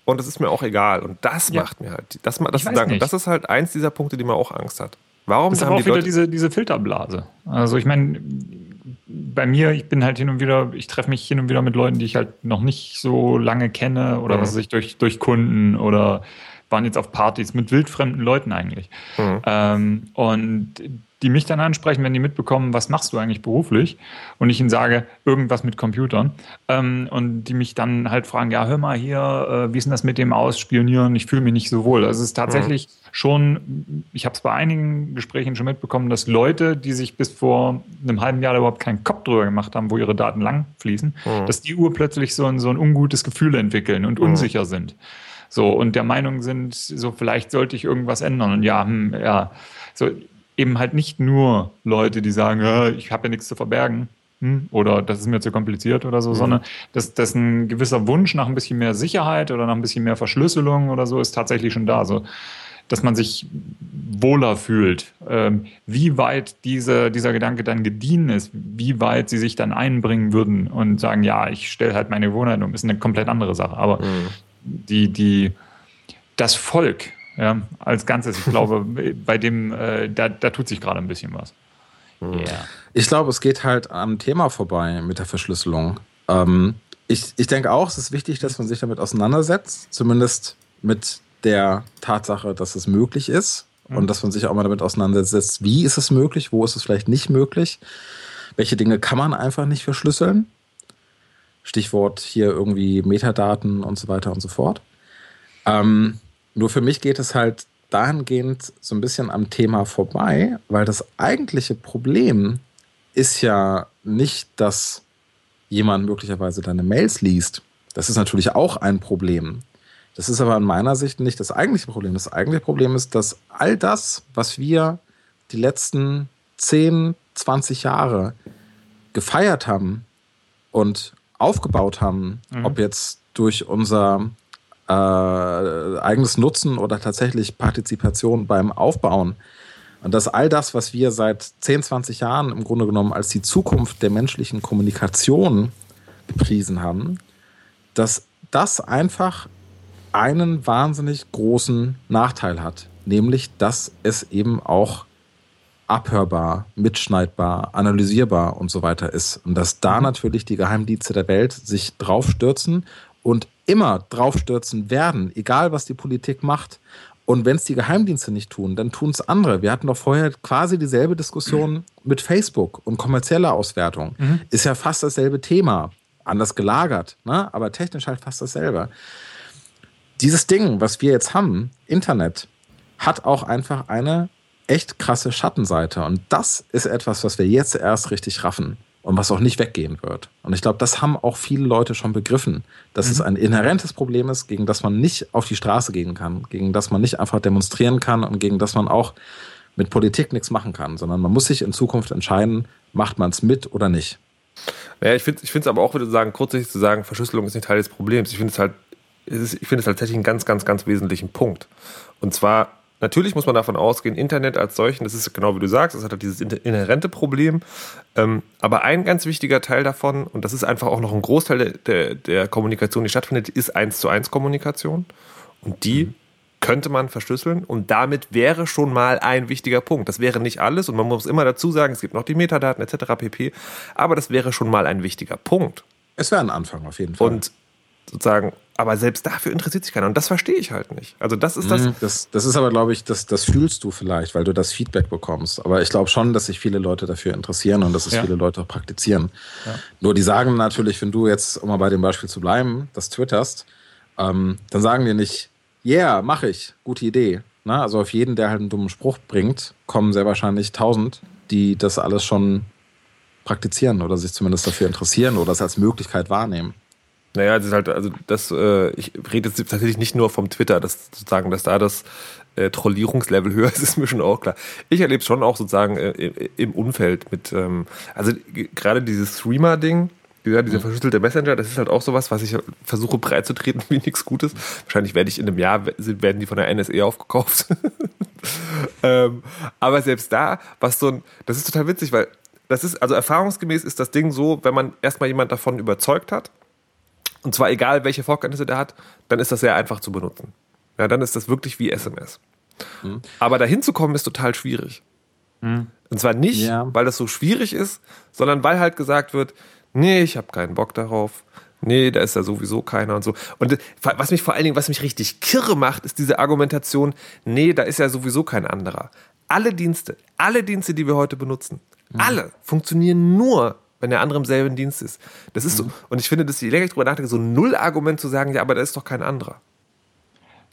und das ist mir auch egal. Und das Ja. macht mir halt, das, das, das, das ist halt eins dieser Punkte, die mir auch Angst hat. Warum Das ist aber auch wieder Leute, diese, diese Filterblase. Also ich meine, bei mir, ich bin halt hin und wieder, ich treffe mich hin und wieder mit Leuten, die ich halt noch nicht so lange kenne oder Mhm. was weiß ich, durch, durch Kunden oder waren jetzt auf Partys mit wildfremden Leuten eigentlich. Mhm. Ähm, und die mich dann ansprechen, wenn die mitbekommen, was machst du eigentlich beruflich? Und ich ihnen sage, irgendwas mit Computern. Ähm, und die mich dann halt fragen, ja, hör mal hier, äh, wie ist denn das mit dem Ausspionieren? Ich fühle mich nicht so wohl. Also es ist tatsächlich schon, ich habe es bei einigen Gesprächen schon mitbekommen, dass Leute, die sich bis vor einem halben Jahr überhaupt keinen Kopf drüber gemacht haben, wo ihre Daten lang fließen, dass die urplötzlich so ein, so ein ungutes Gefühl entwickeln und unsicher sind. So, und der Meinung sind, so vielleicht sollte ich irgendwas ändern. Und ja, hm, ja, so eben halt nicht nur Leute, die sagen, ja, ich habe ja nichts zu verbergen hm, oder das ist mir zu kompliziert oder so, sondern dass, dass ein gewisser Wunsch nach ein bisschen mehr Sicherheit oder nach ein bisschen mehr Verschlüsselung oder so ist tatsächlich schon da. So, dass man sich wohler fühlt. Ähm, wie weit diese, dieser Gedanke dann gediehen ist, wie weit sie sich dann einbringen würden und sagen, ja, ich stelle halt meine Gewohnheit um, ist eine komplett andere Sache. Aber die, die, das Volk ja, als Ganzes, ich glaube, bei dem, äh, da, da tut sich gerade ein bisschen was. Yeah. Ich glaube, es geht halt am Thema vorbei mit der Verschlüsselung. Ähm, ich, ich denke auch, es ist wichtig, dass man sich damit auseinandersetzt, zumindest mit der Tatsache, dass es möglich ist und dass man sich auch mal damit auseinandersetzt, wie ist es möglich, wo ist es vielleicht nicht möglich. welche Dinge kann man einfach nicht verschlüsseln. Stichwort hier irgendwie Metadaten und so weiter und so fort. Ähm, nur für mich geht es halt dahingehend so ein bisschen am Thema vorbei, weil das eigentliche Problem ist ja nicht, dass jemand möglicherweise deine Mails liest. Das ist natürlich auch ein Problem. Das ist aber in meiner Sicht nicht das eigentliche Problem. Das eigentliche Problem ist, dass all das, was wir die letzten 10, 20 Jahre gefeiert haben und aufgebaut haben, mhm. ob jetzt durch unser äh, eigenes Nutzen oder tatsächlich Partizipation beim Aufbauen, und dass all das, was wir seit 10, 20 Jahren im Grunde genommen als die Zukunft der menschlichen Kommunikation gepriesen haben, dass das einfach einen wahnsinnig großen Nachteil hat, nämlich dass es eben auch abhörbar, mitschneidbar, analysierbar und so weiter ist. Und dass da mhm. natürlich die Geheimdienste der Welt sich draufstürzen und immer draufstürzen werden, egal was die Politik macht. Und wenn es die Geheimdienste nicht tun, dann tun es andere. Wir hatten doch vorher quasi dieselbe Diskussion mhm. mit Facebook und kommerzieller Auswertung. Mhm. Ist ja fast dasselbe Thema. Anders gelagert, ne? aber technisch halt fast dasselbe. Dieses Ding, was wir jetzt haben, Internet, hat auch einfach eine echt krasse Schattenseite. Und das ist etwas, was wir jetzt erst richtig raffen und was auch nicht weggehen wird. Und ich glaube, das haben auch viele Leute schon begriffen, dass mhm. es ein inhärentes Problem ist, gegen das man nicht auf die Straße gehen kann, gegen das man nicht einfach demonstrieren kann und gegen das man auch mit Politik nichts machen kann, sondern man muss sich in Zukunft entscheiden, macht man es mit oder nicht. Naja, ich finde es aber auch, würde sagen, grundsätzlich zu sagen, Verschlüsselung ist nicht Teil des Problems. Ich finde es halt, ich finde es tatsächlich einen ganz, ganz, ganz wesentlichen Punkt. Und zwar Natürlich muss man davon ausgehen, Internet als solchen, das ist genau wie du sagst, das hat halt dieses inhärente Problem. Ähm, aber ein ganz wichtiger Teil davon, und das ist einfach auch noch ein Großteil der, der, der Kommunikation, die stattfindet, ist eins zu eins Kommunikation. Und die mhm. könnte man verschlüsseln und damit wäre schon mal ein wichtiger Punkt. Das wäre nicht alles und man muss immer dazu sagen, es gibt noch die Metadaten etc. pp. Aber das wäre schon mal ein wichtiger Punkt. Es wäre ein Anfang auf jeden Fall. Und sozusagen, aber selbst dafür interessiert sich keiner. Und das verstehe ich halt nicht. Also das ist das. Mhm. Das, das ist aber, glaube ich, das, das fühlst du vielleicht, weil du das Feedback bekommst. Aber ich glaube schon, dass sich viele Leute dafür interessieren und dass es ja. viele Leute auch praktizieren. Ja. Nur die sagen natürlich, wenn du jetzt, um mal bei dem Beispiel zu bleiben, das twitterst, ähm, dann sagen die nicht, yeah, mache ich, gute Idee. Na, also auf jeden, der halt einen dummen Spruch bringt, kommen sehr wahrscheinlich tausend, die das alles schon praktizieren oder sich zumindest dafür interessieren oder es als Möglichkeit wahrnehmen. Naja, das ist halt, also das, äh, ich rede jetzt tatsächlich nicht nur vom Twitter, das sozusagen, dass da das äh, Trollierungslevel höher ist, ist mir schon auch klar. Ich erlebe es schon auch sozusagen äh, im Umfeld mit, ähm, also gerade dieses Streamer-Ding, ja, dieser mhm. verschlüsselte Messenger, das ist halt auch sowas, was ich versuche breit zu treten wie nichts Gutes. Wahrscheinlich werde ich in einem Jahr, werden die von der NSE aufgekauft. ähm, aber selbst da, was so ein, das ist total witzig, weil das ist, also erfahrungsgemäß ist das Ding so, wenn man erstmal jemand davon überzeugt hat, und zwar egal, welche Vorkenntnisse der hat, dann ist das sehr einfach zu benutzen. Ja, dann ist das wirklich wie SMS. Mhm. Aber dahin zu kommen ist total schwierig. Mhm. Und zwar nicht, ja. weil das so schwierig ist, sondern weil halt gesagt wird, nee, ich habe keinen Bock darauf. Nee, da ist ja sowieso keiner und so. Und was mich vor allen Dingen, was mich richtig kirre macht, ist diese Argumentation, nee, da ist ja sowieso kein anderer. Alle Dienste, alle Dienste, die wir heute benutzen, mhm. alle funktionieren nur wenn der andere im selben Dienst ist. Das ist mhm. so, und ich finde, dass je länger ich drüber nachdenke, so ein Null-Argument zu sagen, ja, aber da ist doch kein anderer.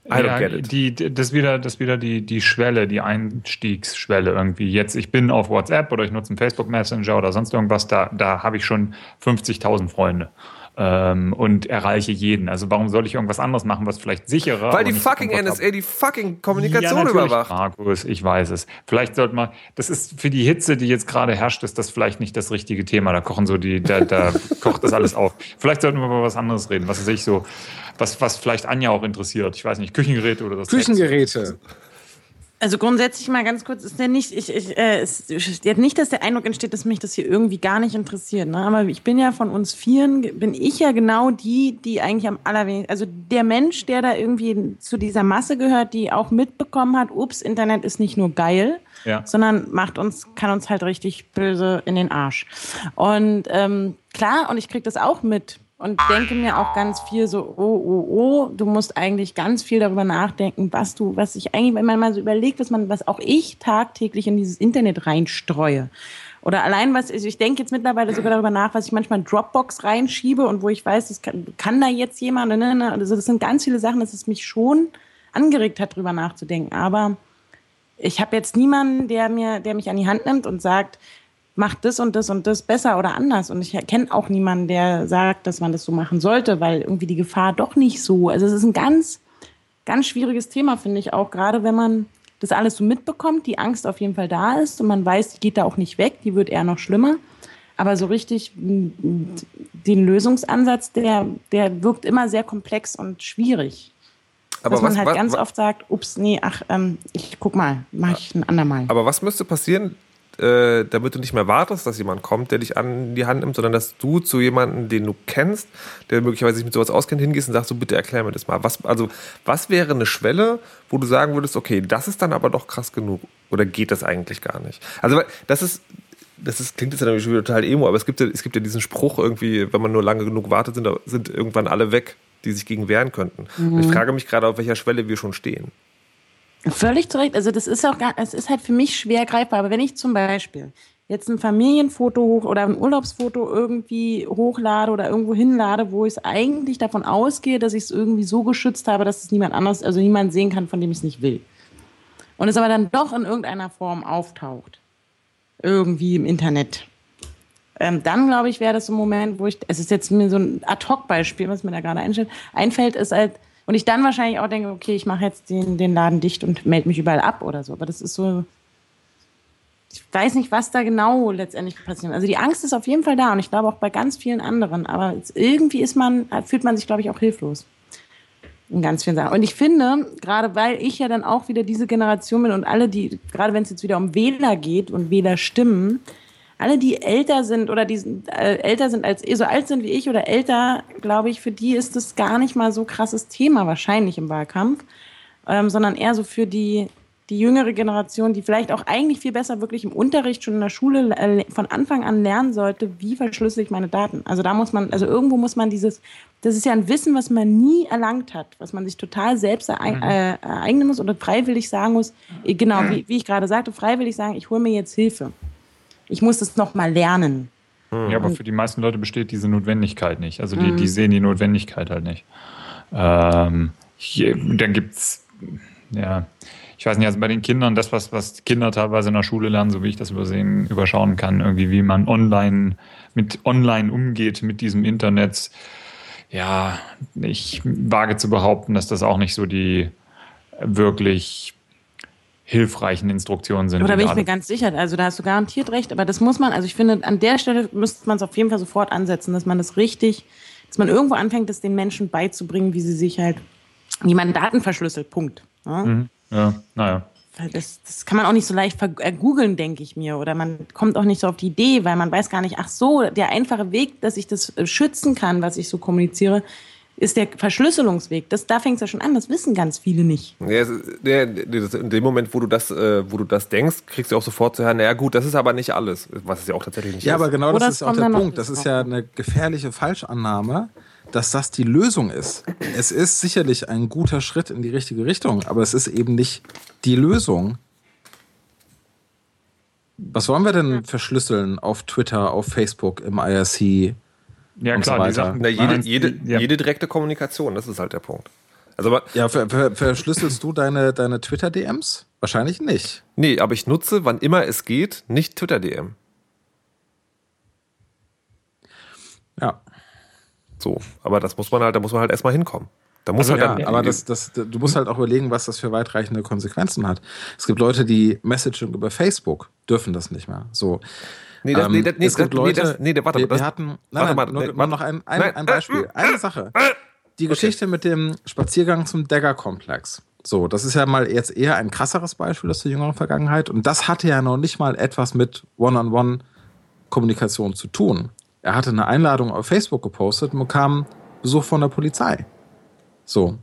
I ja. Die, das wieder, das wieder die, die Schwelle, die Einstiegsschwelle irgendwie. Jetzt, ich bin auf WhatsApp oder ich nutze einen Facebook Messenger oder sonst irgendwas, da, da habe ich schon 50.000 Freunde ähm, und erreiche jeden. Also warum soll ich irgendwas anderes machen, was vielleicht sicherer Weil die fucking NSA die fucking Kommunikation ja, überwacht. Markus, ich weiß es. Vielleicht sollte man, das ist für die Hitze, die jetzt gerade herrscht, ist das vielleicht nicht das richtige Thema. Da kochen so die, da, da kocht das alles auf. Vielleicht sollten wir über was anderes reden, was weiß ich so, was, was vielleicht Anja auch interessiert. Ich weiß nicht, Küchengeräte oder das. Küchengeräte. Also grundsätzlich mal ganz kurz, ist der nicht, ich, ich, äh, ist, nicht, dass der Eindruck entsteht, dass mich das hier irgendwie gar nicht interessiert. Ne? Aber ich bin ja von uns Vieren, bin ich ja genau die, die eigentlich am allerwenigsten, also der Mensch, der da irgendwie zu dieser Masse gehört, die auch mitbekommen hat, ups, Internet ist nicht nur geil, ja. sondern macht uns, kann uns halt richtig böse in den Arsch. Und ähm, klar, und ich krieg das auch mit und denke mir auch ganz viel so, oh, oh, oh, du musst eigentlich ganz viel darüber nachdenken, was du, was ich eigentlich, wenn man mal so überlegt, was man, was auch ich tagtäglich in dieses Internet reinstreue. Oder allein was, also ich denke jetzt mittlerweile sogar darüber nach, was ich manchmal in Dropbox reinschiebe und wo ich weiß, das kann, kann da jetzt jemand, ne, ne, ne, also das sind ganz viele Sachen, dass es mich schon angeregt hat, drüber nachzudenken. Aber ich habe jetzt niemanden, der mir, der mich an die Hand nimmt und sagt, mach das und das und das besser oder anders. Und ich kenne auch niemanden, der sagt, dass man das so machen sollte, weil irgendwie die Gefahr doch nicht so. Also es ist ein ganz, ganz schwieriges Thema, finde ich auch, gerade wenn man das alles so mitbekommt, die Angst auf jeden Fall da ist und man weiß, die geht da auch nicht weg, die wird eher noch schlimmer. Aber so richtig den Lösungsansatz, der, der wirkt immer sehr komplex und schwierig. Aber Dass was, man halt was, ganz was, oft sagt, ups, nee, ach, ähm, ich guck mal, mach ich ein andermal. Aber was müsste passieren, äh, damit du nicht mehr wartest, dass jemand kommt, der dich an die Hand nimmt, sondern dass du zu jemandem, den du kennst, der möglicherweise sich mit sowas auskennt, hingehst und sagst, so bitte erklär mir das mal. Was, also, was wäre eine Schwelle, wo du sagen würdest, okay, das ist dann aber doch krass genug oder geht das eigentlich gar nicht? Also, das ist, das ist, klingt jetzt natürlich schon wieder total emo, aber es gibt, ja, es gibt ja diesen Spruch irgendwie, wenn man nur lange genug wartet, sind, sind irgendwann alle weg, die sich gegen wehren könnten. Mhm. Und ich frage mich gerade, auf welcher Schwelle wir schon stehen. Völlig zu Recht. Also das ist auch gar, es ist halt für mich schwer greifbar. Aber wenn ich zum Beispiel jetzt ein Familienfoto hoch oder ein Urlaubsfoto irgendwie hochlade oder irgendwo hinlade, wo ich eigentlich davon ausgehe, dass ich es irgendwie so geschützt habe, dass es niemand anders, also niemand sehen kann, von dem ich es nicht will. Und es aber dann doch in irgendeiner Form auftaucht. Irgendwie im Internet. Ähm, dann, glaube ich, wäre das so ein Moment, wo ich, es ist jetzt mir so ein Ad-Hoc-Beispiel, was mir da gerade einfällt, ist halt, und ich dann wahrscheinlich auch denke, okay, ich mache jetzt den, den Laden dicht und melde mich überall ab oder so. Aber das ist so, ich weiß nicht, was da genau letztendlich passiert. Also die Angst ist auf jeden Fall da und ich glaube auch bei ganz vielen anderen. Aber irgendwie ist man, fühlt man sich, glaube ich, auch hilflos. In ganz vielen Sachen. Und ich finde, gerade weil ich ja dann auch wieder diese Generation bin und alle, die, gerade wenn es jetzt wieder um Wähler geht und Wählerstimmen, alle, die älter sind oder die äh, älter sind als so alt sind wie ich oder älter, glaube ich, für die ist das gar nicht mal so krasses Thema wahrscheinlich im Wahlkampf, ähm, sondern eher so für die die jüngere Generation, die vielleicht auch eigentlich viel besser wirklich im Unterricht schon in der Schule äh, von Anfang an lernen sollte, wie verschlüssel ich meine Daten. Also da muss man, also irgendwo muss man dieses, das ist ja ein Wissen, was man nie erlangt hat, was man sich total selbst ereignen, mhm. äh, ereignen muss oder freiwillig sagen muss, äh, genau, wie, wie ich gerade sagte, freiwillig sagen, ich hole mir jetzt Hilfe ich muss das nochmal lernen. Ja, aber für die meisten Leute besteht diese Notwendigkeit nicht. Also die, die mhm. sehen die Notwendigkeit halt nicht. Ähm, hier, dann gibt es, ja, ich weiß nicht, also bei den Kindern, das, was, was Kinder teilweise in der Schule lernen, so wie ich das übersehen, überschauen kann, irgendwie, wie man online mit online umgeht, mit diesem Internet. Ja, ich wage zu behaupten, dass das auch nicht so die wirklich hilfreichen Instruktionen sind. Oder bin ich mir ganz sicher. Also da hast du garantiert recht. Aber das muss man, also ich finde, an der Stelle müsste man es auf jeden Fall sofort ansetzen, dass man das richtig, dass man irgendwo anfängt, das den Menschen beizubringen, wie sie sich halt, wie man Daten verschlüsselt. Punkt. Ja, mhm. ja. naja. Das, das kann man auch nicht so leicht äh, googeln, denke ich mir. Oder man kommt auch nicht so auf die Idee, weil man weiß gar nicht, ach so, der einfache Weg, dass ich das äh, schützen kann, was ich so kommuniziere, ist der Verschlüsselungsweg. Das, da fängt es ja schon an, das wissen ganz viele nicht. Ja, in dem Moment, wo du das, äh, wo du das denkst, kriegst du auch sofort zu hören, naja gut, das ist aber nicht alles, was es ja auch tatsächlich nicht ja, ist. Ja, aber genau das, das ist auch der Punkt. Das ist ja eine gefährliche Falschannahme, dass das die Lösung ist. Es ist sicherlich ein guter Schritt in die richtige Richtung, aber es ist eben nicht die Lösung. Was wollen wir denn verschlüsseln auf Twitter, auf Facebook, im IRC? Ja, klar, so die Sachen. Na, jede, jede, ja. jede direkte Kommunikation, das ist halt der Punkt. Also, ja, ver ver verschlüsselst du deine, deine Twitter-DMs? Wahrscheinlich nicht. Nee, aber ich nutze, wann immer es geht, nicht Twitter-DM. Ja. So, aber das muss man halt, da muss man halt erstmal hinkommen. Da muss also halt ja, aber das, das, du musst halt auch überlegen, was das für weitreichende Konsequenzen hat. Es gibt Leute, die Messaging über Facebook dürfen das nicht mehr. So. Nee, das, nee, das, nee, es gibt das, Leute, nee, das, nee, warte, wir, wir hatten, nein, warte, nein, nur noch ein, ein, ein Beispiel, eine Sache. Die Geschichte okay. mit dem Spaziergang zum Dagger-Komplex. So, das ist ja mal jetzt eher ein krasseres Beispiel aus der jüngeren Vergangenheit. Und das hatte ja noch nicht mal etwas mit One-on-One-Kommunikation zu tun. Er hatte eine Einladung auf Facebook gepostet und bekam Besuch von der Polizei. So.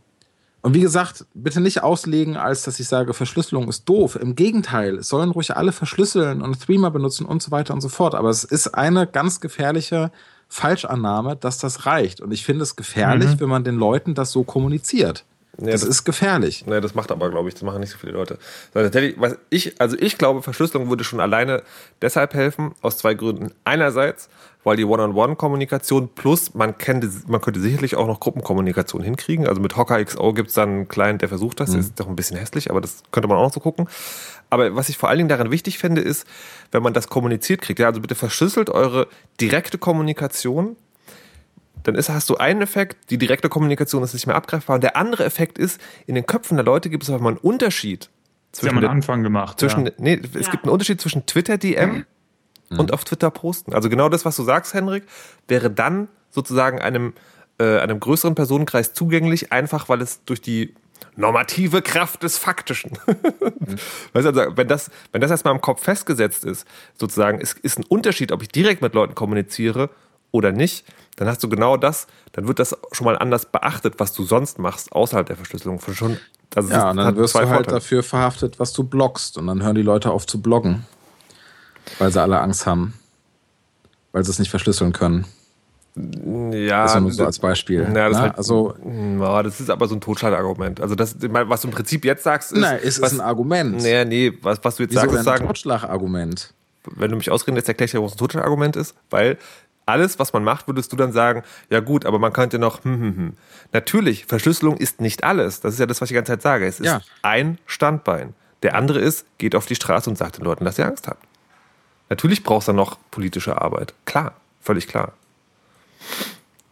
Und wie gesagt, bitte nicht auslegen, als dass ich sage, Verschlüsselung ist doof. Im Gegenteil, es sollen ruhig alle verschlüsseln und Threema benutzen und so weiter und so fort. Aber es ist eine ganz gefährliche Falschannahme, dass das reicht. Und ich finde es gefährlich, mhm. wenn man den Leuten das so kommuniziert. Nee, das, das- ist gefährlich. Ne, das macht aber, glaube ich, das machen nicht so viele Leute. Was ich, also ich glaube, Verschlüsselung würde schon alleine deshalb helfen, aus zwei Gründen. Einerseits, weil die One-on-One-Kommunikation plus, man, könnte, man könnte sicherlich auch noch Gruppenkommunikation hinkriegen. Also mit Hocker XO gibt es dann einen Client, der versucht das. Ist doch ein bisschen hässlich, aber das könnte man auch noch so gucken. Aber was ich vor allen Dingen daran wichtig finde, ist, wenn man das kommuniziert kriegt. Ja, also bitte verschlüsselt eure direkte Kommunikation dann ist, hast du einen Effekt, die direkte Kommunikation ist nicht mehr abgreifbar. Und der andere Effekt ist, in den Köpfen der Leute gibt es auf einmal einen Unterschied Sie haben zwischen, einen Anfang gemacht. zwischen ja. nee, es Ja. gibt einen Unterschied zwischen Twitter-DM und auf Twitter posten. Also genau das, was du sagst, Henrik, wäre dann sozusagen einem, äh, einem größeren Personenkreis zugänglich, einfach weil es durch die normative Kraft des Faktischen. weißt du, also, wenn das, wenn das erstmal im Kopf festgesetzt ist, sozusagen, ist, ist ein Unterschied, ob ich direkt mit Leuten kommuniziere oder nicht, dann hast du genau das, dann wird das schon mal anders beachtet, was du sonst machst, außerhalb der Verschlüsselung. Schon, also Ja, ist- dann wirst du halt Vorteile. dafür verhaftet, was du bloggst. Und dann hören die Leute auf zu bloggen. Weil sie alle Angst haben. Weil sie es nicht verschlüsseln können. Ja, Das ist ja nur so als Beispiel. Ja, das, ist halt, also, ja, das ist aber so ein Totschlagargument. Also das, was du im Prinzip jetzt sagst, ist. nein, es was, ist ein Argument. Nee, nee, was, was du jetzt Wieso sagst, ist ein Totschlagargument? wenn du mich ausreden lässt, erkläre ich dir, was ein Totschlagargument ist, weil alles, was man macht, würdest du dann sagen, ja gut, aber man könnte noch, hm, hm, hm. Natürlich, Verschlüsselung ist nicht alles. Das ist ja das, was ich die ganze Zeit sage. Es ist Ja. ein Standbein. Der andere ist, geht auf die Straße und sagt den Leuten, dass ihr Angst habt. Natürlich brauchst du noch politische Arbeit. Klar, völlig klar.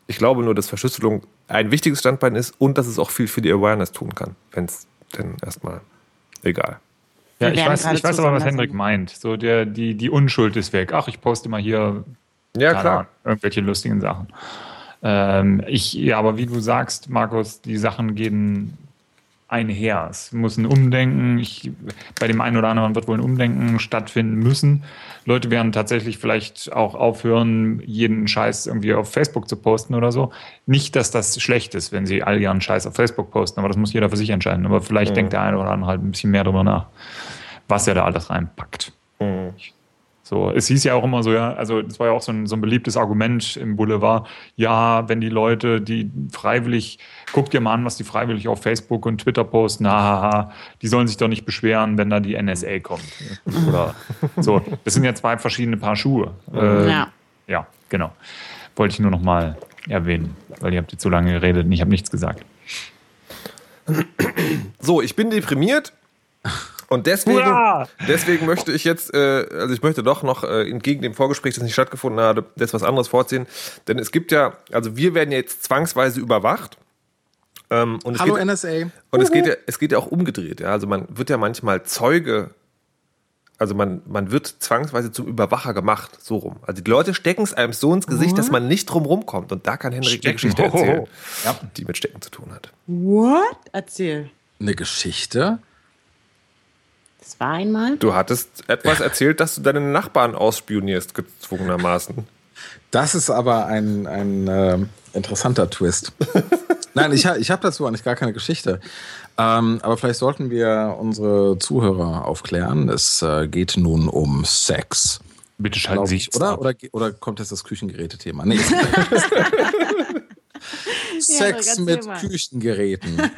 Ich glaube nur, dass Verschlüsselung ein wichtiges Standbein ist und dass es auch viel für die Awareness tun kann, wenn es denn erstmal egal. Ja, ich weiß, ich weiß aber, was Henrik meint. So der, die, die Unschuld ist weg. Ach, ich poste mal hier Ja, klar. Ahnung, irgendwelche lustigen Sachen. Ähm, ich, ja, aber wie du sagst, Markus, die Sachen gehen einher. Es muss ein Umdenken. Ich, bei dem einen oder anderen wird wohl ein Umdenken stattfinden müssen. Leute werden tatsächlich vielleicht auch aufhören, jeden Scheiß irgendwie auf Facebook zu posten oder so. Nicht, dass das schlecht ist, wenn sie all ihren Scheiß auf Facebook posten, aber das muss jeder für sich entscheiden. Aber vielleicht denkt der eine oder andere halt ein bisschen mehr drüber nach, was er da alles reinpackt. So, es hieß ja auch immer so, ja, also das war ja auch so ein, so ein beliebtes Argument im Boulevard. Ja, wenn die Leute, die freiwillig, guck dir mal an, was die freiwillig auf Facebook und Twitter posten, hahaha, die sollen sich doch nicht beschweren, wenn da die NSA kommt. Oder so. Das sind ja zwei verschiedene Paar Schuhe. Äh, Ja. ja, genau. Wollte ich nur noch mal erwähnen, weil ihr habt jetzt so lange geredet und ich habe nichts gesagt. So, ich bin deprimiert und deswegen, Hurra! deswegen möchte ich jetzt, äh, also ich möchte doch noch äh, entgegen dem Vorgespräch, das nicht stattgefunden hat, das was anderes vorziehen. Denn es gibt ja, also wir werden jetzt zwangsweise überwacht. Ähm, und es Hallo geht, NSA. Und es geht, ja, es geht ja auch umgedreht. Ja? Also man wird ja manchmal Zeuge, also man, man wird zwangsweise zum Überwacher gemacht, so rum. Also die Leute stecken es einem so ins Gesicht, dass man nicht drum rumkommt. Und da kann Henrik eine. Geschichte erzählen. Ja. die mit Stecken zu tun hat. What? Erzähl. Eine Geschichte? Das war einmal. Du hattest etwas erzählt, dass du deine Nachbarn ausspionierst, gezwungenermaßen. Das ist aber ein, ein äh, interessanter Twist. Nein, ich, ich habe dazu eigentlich gar keine Geschichte. Ähm, aber vielleicht sollten wir unsere Zuhörer aufklären. Es äh, geht nun um Sex. Bitte schalten Sie ich, jetzt oder? ab. Oder, oder kommt jetzt das Küchengeräte-Thema? Nee. Sex mit mal. Küchengeräten.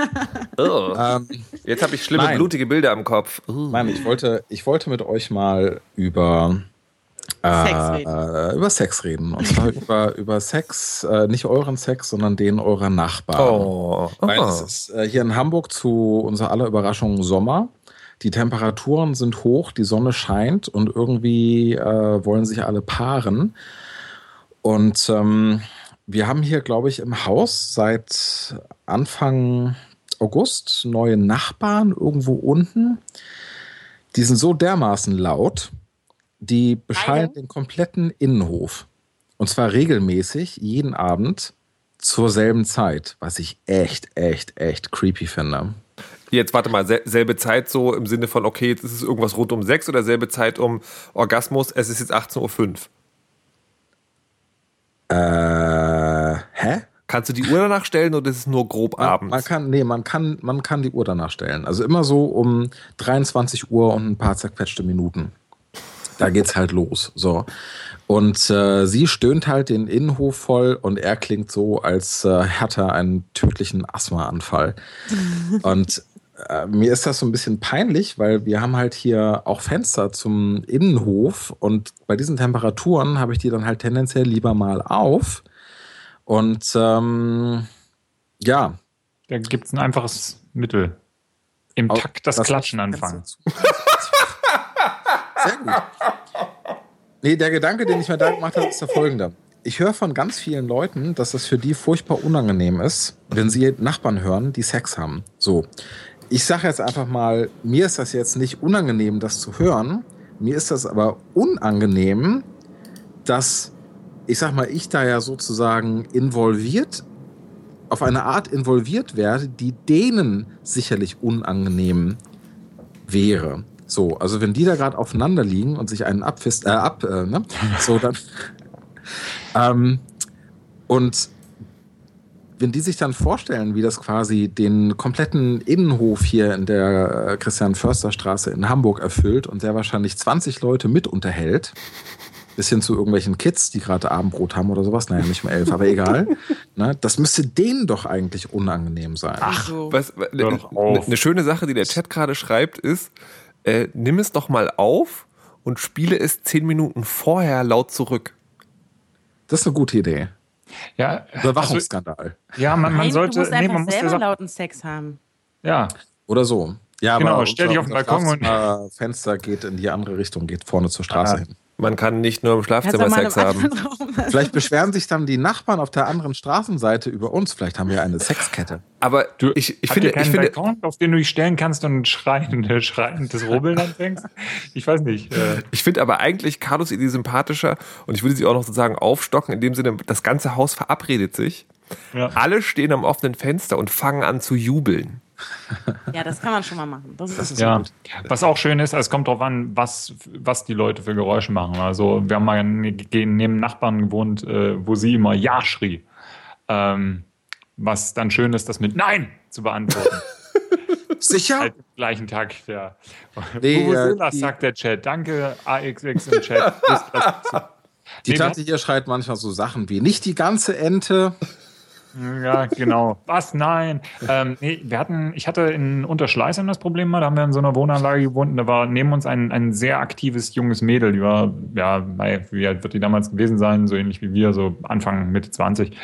Oh. ähm, Jetzt habe ich schlimme, Nein. blutige Bilder im Kopf. Uh. nein, ich wollte, ich wollte mit euch mal über äh, Sex reden. Äh, über Sex reden. Und zwar über, über Sex, äh, nicht euren Sex, sondern den eurer Nachbarn. Oh. Weil Oh. es ist äh, hier in Hamburg zu unserer aller Überraschung Sommer. Die Temperaturen sind hoch, die Sonne scheint und irgendwie äh, wollen sich alle paaren. Und ähm, wir haben hier, glaube ich, im Haus seit Anfang August neue Nachbarn irgendwo unten. Die sind so dermaßen laut, die beschallen den kompletten Innenhof. Und zwar regelmäßig, jeden Abend zur selben Zeit, was ich echt, echt, echt creepy finde. Jetzt warte mal, sel selbe Zeit so im Sinne von, okay, jetzt ist es irgendwas rund um sechs oder selbe Zeit um Orgasmus, es ist jetzt 18.05 Uhr. Äh, hä? Kannst du die Uhr danach stellen oder ist es nur grob Man, abends? man kann, nee, man kann, man kann die Uhr danach stellen. Also immer so um 23 Uhr und ein paar zerquetschte Minuten. Da geht's halt los. So. Und äh, sie stöhnt halt den Innenhof voll und er klingt so, als äh, hätte er einen tödlichen Asthmaanfall. und äh, mir ist das so ein bisschen peinlich, weil wir haben halt hier auch Fenster zum Innenhof und bei diesen Temperaturen habe ich die dann halt tendenziell lieber mal auf. Und ähm, ja. Da gibt es ein einfaches Mittel. Im Takt das, das Klatschen anfangen. Sehr gut. Nee, der Gedanke, den ich mir da gemacht habe, ist der folgende. Ich höre von ganz vielen Leuten, dass das für die furchtbar unangenehm ist, wenn sie Nachbarn hören, die Sex haben. So. Ich sage jetzt einfach mal, mir ist das jetzt nicht unangenehm, das zu hören. Mir ist das aber unangenehm, dass, ich sag mal, ich da ja sozusagen involviert, auf eine Art involviert werde, die denen sicherlich unangenehm wäre. So, also wenn die da gerade aufeinander liegen und sich einen abfist, äh, ab, äh, ne? So, dann. ähm, und wenn die sich dann vorstellen, wie das quasi den kompletten Innenhof hier in der äh, Christian-Förster-Straße in Hamburg erfüllt und sehr wahrscheinlich 20 Leute mit unterhält, bis hin zu irgendwelchen Kids, die gerade Abendbrot haben oder sowas, naja, nicht um elf, aber egal. Ne, das müsste denen doch eigentlich unangenehm sein. Ach, was, eine, eine schöne Sache, die der Chat gerade schreibt, ist, äh, nimm es doch mal auf und spiele es zehn Minuten vorher laut zurück. Das ist eine gute Idee. Ja, Überwachungsskandal. Also, ja, man, man Nein, sollte. Du musst einfach nee, man selber muss lauten Sex haben. Ja. Oder so. Ja, genau, aber stell dich auf den Balkon und. Fenster geht in die andere Richtung, geht vorne zur Straße ah. hin. Man kann nicht nur im Schlafzimmer Sex haben. Vielleicht beschweren sich dann die Nachbarn auf der anderen Straßenseite über uns. Vielleicht haben wir eine Sexkette. Aber du, ich, ich finde, ich finde, Balkon, auf den du dich stellen kannst und schreien, schreiendes Rubbeln anfängst. Ich weiß nicht. Äh. Ich finde aber eigentlich Carlos Idee sympathischer und ich würde sie auch noch sozusagen aufstocken. In dem Sinne, das ganze Haus verabredet sich. Ja. Alle stehen am offenen Fenster und fangen an zu jubeln. Ja, das kann man schon mal machen. Das ist, das ist ja. Gut. Was auch schön ist, es kommt darauf an, was, was die Leute für Geräusche machen. Also wir haben mal neben Nachbarn gewohnt, äh, wo sie immer Ja schrie. Ähm, was dann schön ist, das mit Nein zu beantworten. Sicher? Halt am gleichen Tag, ja. Nee, äh, sagt der Chat. Danke, AXX im Chat. die nee, Tante hier schreit manchmal so Sachen wie nicht die ganze Ente. Ja, genau. Was? Nein. Ähm, nee, wir hatten, ich hatte in Unterschleißheim das Problem mal, da haben wir in so einer Wohnanlage gewohnt und da war neben uns ein, ein sehr aktives junges Mädel, die war, ja, wie alt wird die damals gewesen sein, so ähnlich wie wir, so Anfang, Mitte 20.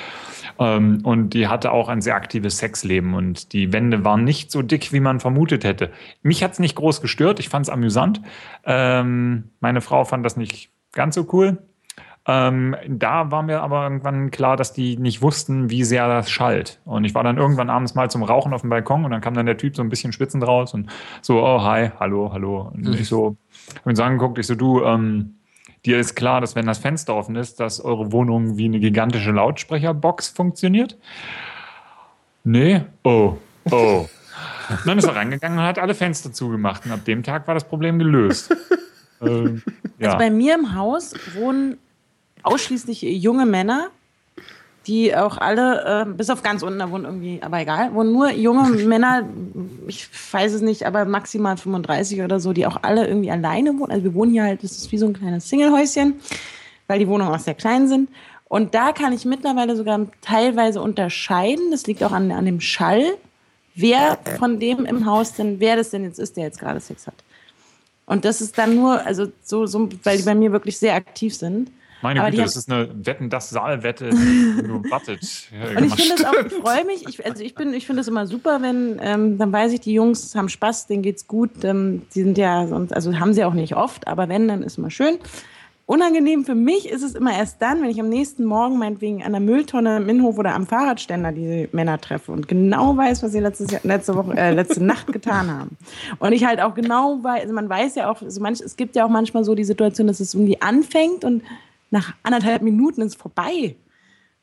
Ähm, und die hatte auch ein sehr aktives Sexleben und die Wände waren nicht so dick, wie man vermutet hätte. Mich hat's nicht groß gestört, ich fand's amüsant. Ähm, meine Frau fand das nicht ganz so cool. Ähm, da war mir aber irgendwann klar, dass die nicht wussten, wie sehr das schallt. Und ich war dann irgendwann abends mal zum Rauchen auf dem Balkon und dann kam dann der Typ so ein bisschen schwitzend raus und so, oh, hi, hallo, hallo. Und ich so, hab ihn so angeguckt, ich so, du, ähm, dir ist klar, dass wenn das Fenster offen ist, dass eure Wohnung wie eine gigantische Lautsprecherbox funktioniert? Nee? Oh, oh. Und dann ist er reingegangen und hat alle Fenster zugemacht. Und ab dem Tag war das Problem gelöst. ähm, ja. Also bei mir im Haus wohnen ausschließlich junge Männer, die auch alle, äh, bis auf ganz unten, da wohnen irgendwie, aber egal, wohnen nur junge Männer, ich weiß es nicht, aber maximal 35 oder so, die auch alle irgendwie alleine wohnen. Also wir wohnen hier halt, das ist wie so ein kleines Singlehäuschen, weil die Wohnungen auch sehr klein sind. Und da kann ich mittlerweile sogar teilweise unterscheiden, das liegt auch an, an dem Schall, wer von dem im Haus denn, wer das denn jetzt ist, der jetzt gerade Sex hat. Und das ist dann nur, also so, so, weil die bei mir wirklich sehr aktiv sind. Meine aber Güte, das ist eine Wetten, das Saalwette, wartet. und ich finde es auch, ich freue mich, ich, also ich bin, ich finde es immer super, wenn, ähm, dann weiß ich, die Jungs haben Spaß, denen geht's gut, ähm, die sind ja sonst, also haben sie auch nicht oft, aber wenn, dann ist immer schön. Unangenehm für mich ist es immer erst dann, wenn ich am nächsten Morgen meinetwegen an der Mülltonne im Innenhof oder am Fahrradständer diese Männer treffe und genau weiß, was sie letztes Jahr, letzte Woche, äh, letzte Nacht getan haben. Und ich halt auch genau weiß, also man weiß ja auch, also manch, es gibt ja auch manchmal so die Situation, dass es irgendwie anfängt und nach anderthalb Minuten ist es vorbei.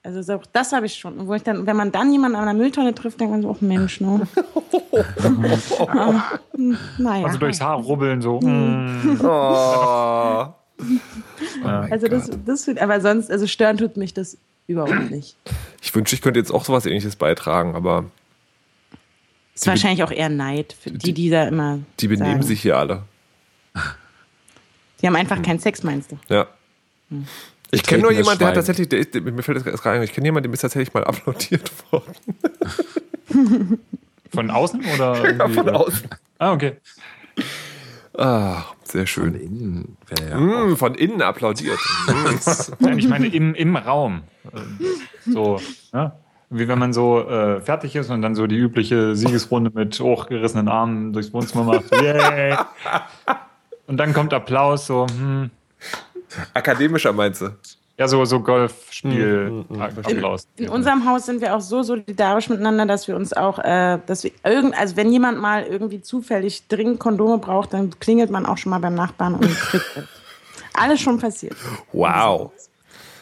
Also das habe ich schon. Wo ich dann, wenn man dann jemanden an einer Mülltonne trifft, denkt man so, oh Mensch, ne? Aber, naja. Also durchs Haar rubbeln so. Mm. oh. also das, das aber sonst, also stören tut mich das überhaupt nicht. Ich wünschte, ich könnte jetzt auch sowas ähnliches beitragen, aber. Ist wahrscheinlich auch eher Neid für die, die da immer. Die benehmen sagen. sich hier alle. Die haben einfach keinen Sex, meinst du? Ja. Hm. Ich kenne nur jemanden, der hat tatsächlich, der ist, der, mir fällt das gerade rein, ich kenne jemanden, dem ist tatsächlich mal applaudiert worden. Von außen oder? irgendwie? Von außen. Ah, okay. Ah, sehr Von schön. innen wäre ja Mm, von innen applaudiert. Nein, ich meine im, im Raum. So, ne? Wie wenn man so äh, fertig ist und dann so die übliche Siegesrunde mit hochgerissenen Armen durchs Wohnzimmer macht. Yay! Und dann kommt Applaus, so, hm, Akademischer meinst du? ja, so, so Golfspiel, Hm, hm, hm, Applaus. In unserem Haus sind wir auch so solidarisch miteinander, dass wir uns auch, äh, dass wir irgend, also wenn jemand mal irgendwie zufällig dringend Kondome braucht, dann klingelt man auch schon mal beim Nachbarn und kriegt es. Alles schon passiert. Wow.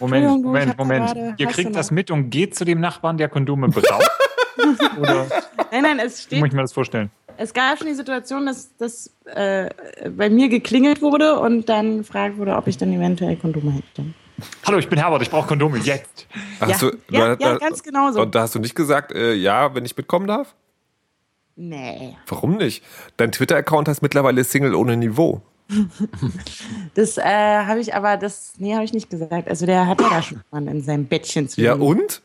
Moment, Moment, Moment. gerade- Ihr kriegt das mit und geht zu dem Nachbarn, der Kondome braucht? Oder Nein, nein, es wie steht, muss ich mir das vorstellen? Es gab schon die Situation, dass, dass äh, bei mir geklingelt wurde und dann gefragt wurde, ob ich dann eventuell Kondome hätte. Hallo, ich bin Herbert, ich brauche Kondome, jetzt. Ja, Hast du, ja, du- ja, ganz genau so. Und da hast du nicht gesagt, äh, ja, wenn ich mitkommen darf? Nee. Warum nicht? Dein Twitter-Account heißt mittlerweile Single ohne Niveau. Das äh, habe ich aber, das, nee, habe ich nicht gesagt. Also der hat ja da schon mal in seinem Bettchen zu Ja, und?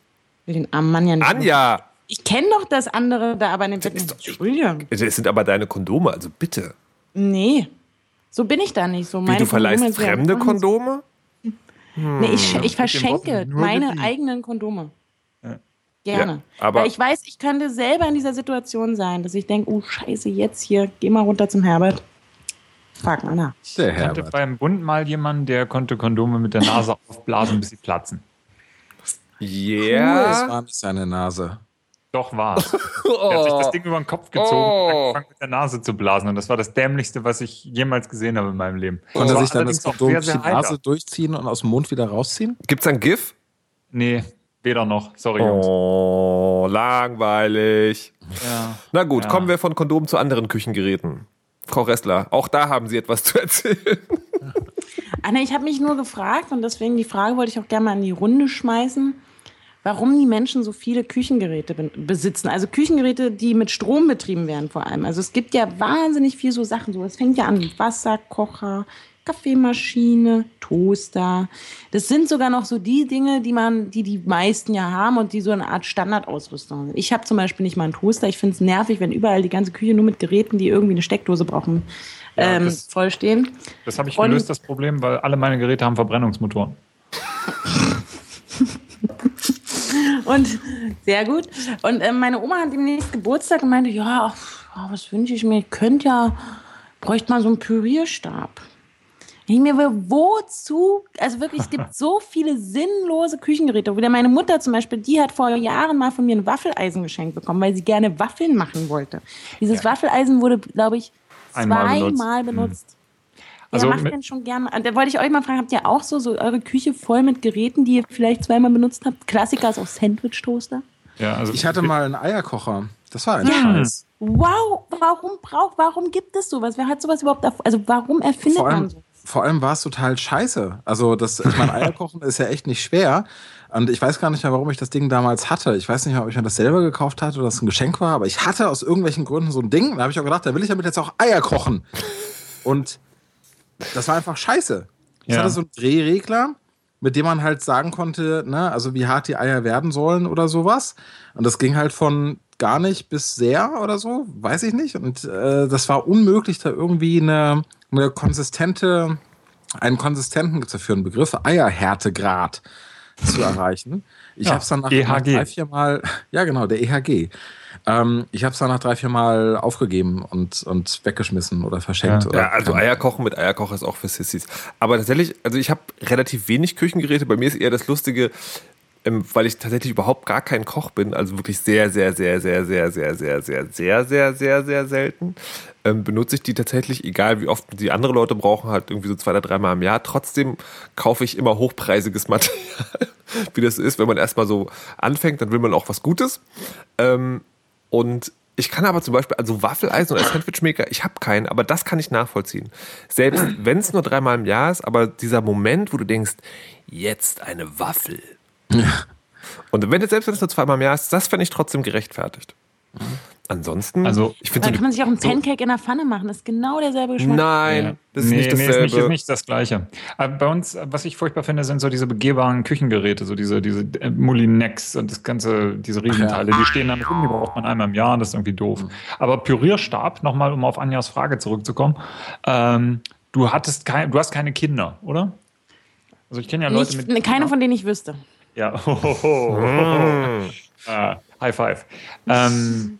Will den armen Mann ja nicht. Anja! Ich kenne doch das andere da, aber in dem Bett ist nicht. doch- Entschuldigung. Das sind aber deine Kondome, also bitte. Nee. So bin ich da nicht. So Wie, meine du verleihst Kondome ja fremde Kondome? Nee, ich, ich verschenke Worten nur meine eigenen Kondome. Ja. Gerne. Ja, aber- Weil ich weiß, ich könnte selber in dieser Situation sein, dass ich denke, oh Scheiße, jetzt hier, geh mal runter zum Herbert. Frag mal nach. der Ich hatte Herbert. beim Bund mal jemanden, der konnte Kondome mit der Nase aufblasen, bis sie platzen. Es Yeah. war nicht seine Nase. Doch war's. Er hat sich das Ding über den Kopf gezogen Oh. und angefangen mit der Nase zu blasen. Und das war das dämlichste, was ich jemals gesehen habe in meinem Leben. Konnte Das er sich dann das Kondom sehr, durch die. Nase durchziehen und aus dem Mund wieder rausziehen? Gibt's ein GIF? Nee, weder noch. Sorry, Jungs. Oh, langweilig. Ja. Na gut, Ja. kommen wir von Kondomen zu anderen Küchengeräten. Frau Ressler, auch da haben Sie etwas zu erzählen. Anne, ich habe mich nur gefragt und deswegen die Frage wollte ich auch gerne mal in die Runde schmeißen, warum die Menschen so viele Küchengeräte be- besitzen. Also Küchengeräte, die mit Strom betrieben werden vor allem. Also es gibt ja wahnsinnig viel so Sachen. So, es fängt ja an mit Wasserkocher, Kaffeemaschine, Toaster. Das sind sogar noch so die Dinge, die man, die die meisten ja haben und die so eine Art Standardausrüstung sind. Ich habe zum Beispiel nicht mal einen Toaster. Ich finde es nervig, wenn überall die ganze Küche nur mit Geräten, die irgendwie eine Steckdose brauchen, Ja, ähm, das- vollstehen. Das habe ich Und- gelöst, das Problem, weil alle meine Geräte haben Verbrennungsmotoren. Und sehr gut. Und ähm, meine Oma hat demnächst Geburtstag und meinte, ja, ach, was wünsche ich mir? Ich könnte ja, bräuchte mal so einen Pürierstab. Ich mir, wozu? Also wirklich, es gibt so viele sinnlose Küchengeräte. Wieder meine Mutter zum Beispiel, die hat vor Jahren mal von mir ein Waffeleisen geschenkt bekommen, weil sie gerne Waffeln machen wollte. Dieses Waffeleisen wurde, glaube ich, zweimal benutzt. benutzt. Also Wer macht mit- denn schon gerne? Da wollte ich euch mal fragen, habt ihr auch so, so eure Küche voll mit Geräten, die ihr vielleicht zweimal benutzt habt? Klassiker ist auch Sandwich-Toaster. Ja, also Ich hatte mal einen Eierkocher. Das war ein Ja. Scheiß. Wow, warum braucht, warum gibt es sowas? Wer hat sowas überhaupt, also warum erfindet Vor man allem, so? vor allem war es total scheiße. Also das, ich meine, Eierkochen ist ja echt nicht schwer. Und ich weiß gar nicht mehr, warum ich das Ding damals hatte. Ich weiß nicht mehr, ob ich mir das selber gekauft hatte oder das ein Geschenk war, aber ich hatte aus irgendwelchen Gründen so ein Ding. Da habe ich auch gedacht, da will ich damit jetzt auch Eier kochen. Und das war einfach scheiße. Ich Ja. hatte so einen Drehregler, mit dem man halt sagen konnte, ne, also wie hart die Eier werden sollen oder sowas. Und das ging halt von gar nicht bis sehr oder so, weiß ich nicht. Und äh, das war unmöglich, da irgendwie eine, eine konsistente, einen konsistenten, dafür einen Begriff, Eierhärtegrad zu erreichen. Ich Ja, habe es dann nach, nach drei, vier Mal, ja genau, der EHG. Ähm, ich habe es dann nach drei, vier Mal aufgegeben und, und weggeschmissen oder verschenkt. Ja. Oder Ja, also Eierkochen mit Eierkocher ist auch für Sissys. Aber tatsächlich, also ich habe relativ wenig Küchengeräte. Bei mir ist eher das Lustige, ähm, weil ich tatsächlich überhaupt gar kein Koch bin, also wirklich sehr, sehr, sehr, sehr, sehr, sehr, sehr, sehr, sehr, sehr, sehr, sehr selten, ähm, benutze ich die tatsächlich, egal wie oft die andere Leute brauchen, halt irgendwie so zwei oder dreimal im Jahr. Trotzdem kaufe ich immer hochpreisiges Material, wie das ist, wenn man erstmal so anfängt, dann will man auch was Gutes. Ähm, und ich kann aber zum Beispiel, also Waffeleisen oder Sandwichmaker, ich habe keinen, aber das kann ich nachvollziehen. Selbst wenn es nur dreimal im Jahr ist, aber dieser Moment, wo du denkst, jetzt eine Waffel. Und wenn es selbst wenn es nur zweimal im Jahr ist, das fände ich trotzdem gerechtfertigt. Ansonsten, Also- ich finde Dann so kann man sich auch einen so- Pancake in der Pfanne machen. Das ist genau derselbe Geschmack. Nein, das ist nee, nicht nee, dasselbe. ist nicht, ist nicht das Gleiche. Aber bei uns, was ich furchtbar finde, sind so diese begehbaren Küchengeräte, so diese, diese äh, Moulinex und das ganze, diese Riesenteile, die stehen dann rum, die braucht man einmal im Jahr, das ist irgendwie doof. Aber Pürierstab, nochmal, um auf Anjas Frage zurückzukommen, ähm, du hattest kein, du hast keine Kinder, oder? Also ich kenne ja Leute Nicht, mit. keine von denen ich wüsste. Ja, äh, High Five. Ähm,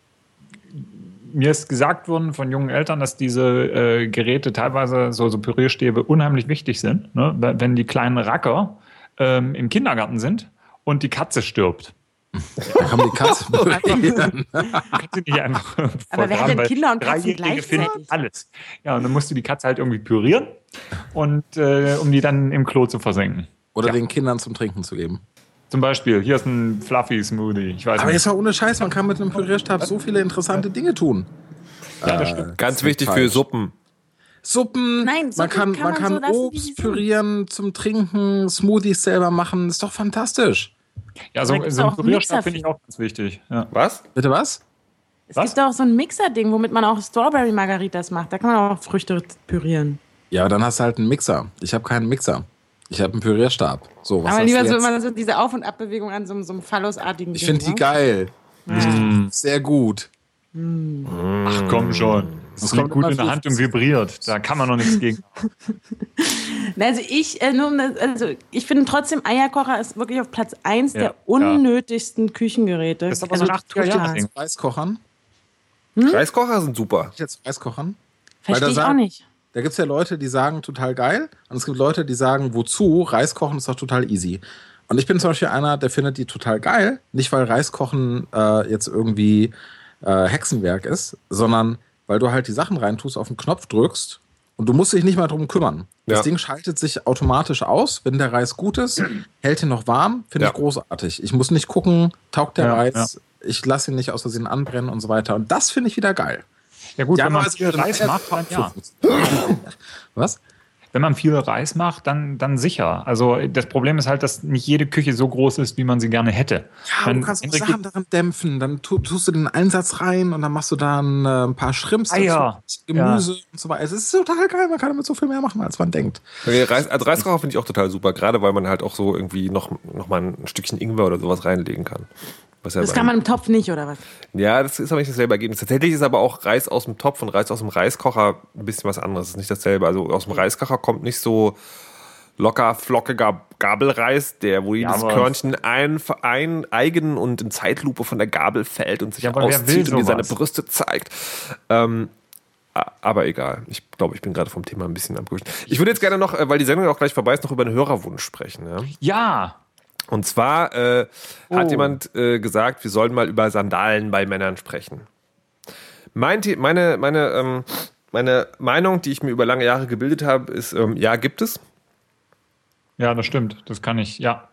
mir ist gesagt worden von jungen Eltern, dass diese äh, Geräte teilweise, so, so Pürierstäbe, unheimlich wichtig sind, ne? Wenn die kleinen Racker ähm, im Kindergarten sind und die Katze stirbt. Da kann man die Katze. Kannst nicht einfach Aber wer hat denn Kinder und Katzen gleichzeitig? Alles. Ja, und dann musst du die Katze halt irgendwie pürieren und äh, um die dann im Klo zu versenken. Oder Ja. den Kindern zum Trinken zu geben. Zum Beispiel, hier ist ein Fluffy Smoothie. Ich weiß Aber nicht. jetzt mal ohne Scheiß, man kann mit einem Pürierstab so viele interessante Dinge tun. Ja, das stimmt. Ganz ist wichtig für. Suppen. Suppen, Nein, man Suppen kann, kann man man kann so Obst pürieren zum Trinken, Smoothies selber machen, ist doch fantastisch. Ja, so, so ein Pürierstab finde ich auch ganz wichtig. Ja. Was? Bitte was? Es Was? gibt auch so ein Mixer-Ding, womit man auch Strawberry Margaritas macht. Da kann man auch Früchte pürieren. Ja, dann hast du halt einen Mixer. Ich habe keinen Mixer. Ich habe einen Pürierstab. So, was Aber lieber so immer so diese Auf- und Abbewegung an so, einem- so einem Phallusartigen Ich finde die ne? geil. Sehr gut. Ach komm schon. Das Das kommt gut in der Hand und vibriert. Da kann man noch nichts gegen. Also ich, äh, nur, also ich finde trotzdem, Eierkocher ist wirklich auf Platz 1 Ja, der ja. unnötigsten Küchengeräte. Das ist aber so ein 80er-Jahre-Ding. Reiskochern? Reskocher sind super. Jetzt Reiskochern? Verstehe da ich auch nicht. Da gibt es ja Leute, die sagen total geil. Und es gibt Leute, die sagen, wozu? Reiskochen ist doch total easy. Und ich bin zum Beispiel einer, der findet die total geil. Nicht, weil Reiskochen äh, jetzt irgendwie äh, Hexenwerk ist, sondern weil du halt die Sachen reintust, auf den Knopf drückst und du musst dich nicht mal drum kümmern. Das Ja. Ding schaltet sich automatisch aus, wenn der Reis gut ist, hält ihn noch warm, finde Ja. ich großartig. Ich muss nicht gucken, taugt der Ja, Reis, ich lasse ihn nicht aus Versehen anbrennen und so weiter. Und das finde ich wieder geil. Ja gut, wenn man also Reis macht, dann ja. Was? Wenn man viel Reis macht, dann, dann sicher. Also das Problem ist halt, dass nicht jede Küche so groß ist, wie man sie gerne hätte. Ja, Wenn du kannst auch Henrik- Sachen darin dämpfen. Dann tu, tust du den Einsatz rein und dann machst du dann äh, ein paar Shrimps, Eier. dazu, Gemüse und so weiter. Es ist total geil. Man kann damit so viel mehr machen, als man denkt. Okay, Reis, als Reiskocher finde ich auch total super, gerade weil man halt auch so irgendwie noch, noch mal ein Stückchen Ingwer oder sowas reinlegen kann. Was ja Das kann man im Topf nicht, oder was? Ja, das ist aber nicht dasselbe Ergebnis. Tatsächlich ist aber auch Reis aus dem Topf und Reis aus dem Reiskocher ein bisschen was anderes. Das ist nicht dasselbe. Also aus dem Reiskocher kommt nicht so locker, flockiger Gabelreis, der, wo jedes aber- Körnchen ein, ein eigen und in Zeitlupe von der Gabel fällt und sich Ja, auszieht und mir seine? Brüste zeigt. Ähm, aber egal. Ich glaube, ich bin gerade vom Thema ein bisschen abgewischt. Ich würde jetzt gerne noch, äh, weil die Sendung ja auch gleich vorbei ist, noch über einen Hörerwunsch sprechen. Ja? Ja, Und zwar äh, hat Oh. jemand äh, gesagt, wir sollen mal über Sandalen bei Männern sprechen. Mein, meine, meine, ähm, meine Meinung, die ich mir über lange Jahre gebildet habe, ist, ähm, ja, gibt es. ja, das stimmt. Das kann ich, ja.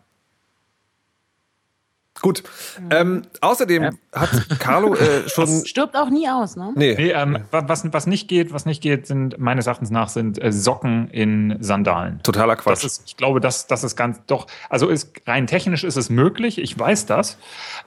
Gut. Ähm, außerdem hat Carlo äh, schon. Stirbt auch nie aus, ne? Nee, Nee, ähm, wa- was, was nicht geht, was nicht geht, sind meines Erachtens nach sind äh, Socken in Sandalen. totaler Das Quatsch. ist, ich glaube, das, das ist ganz doch. Also ist rein technisch ist es möglich. Ich weiß das.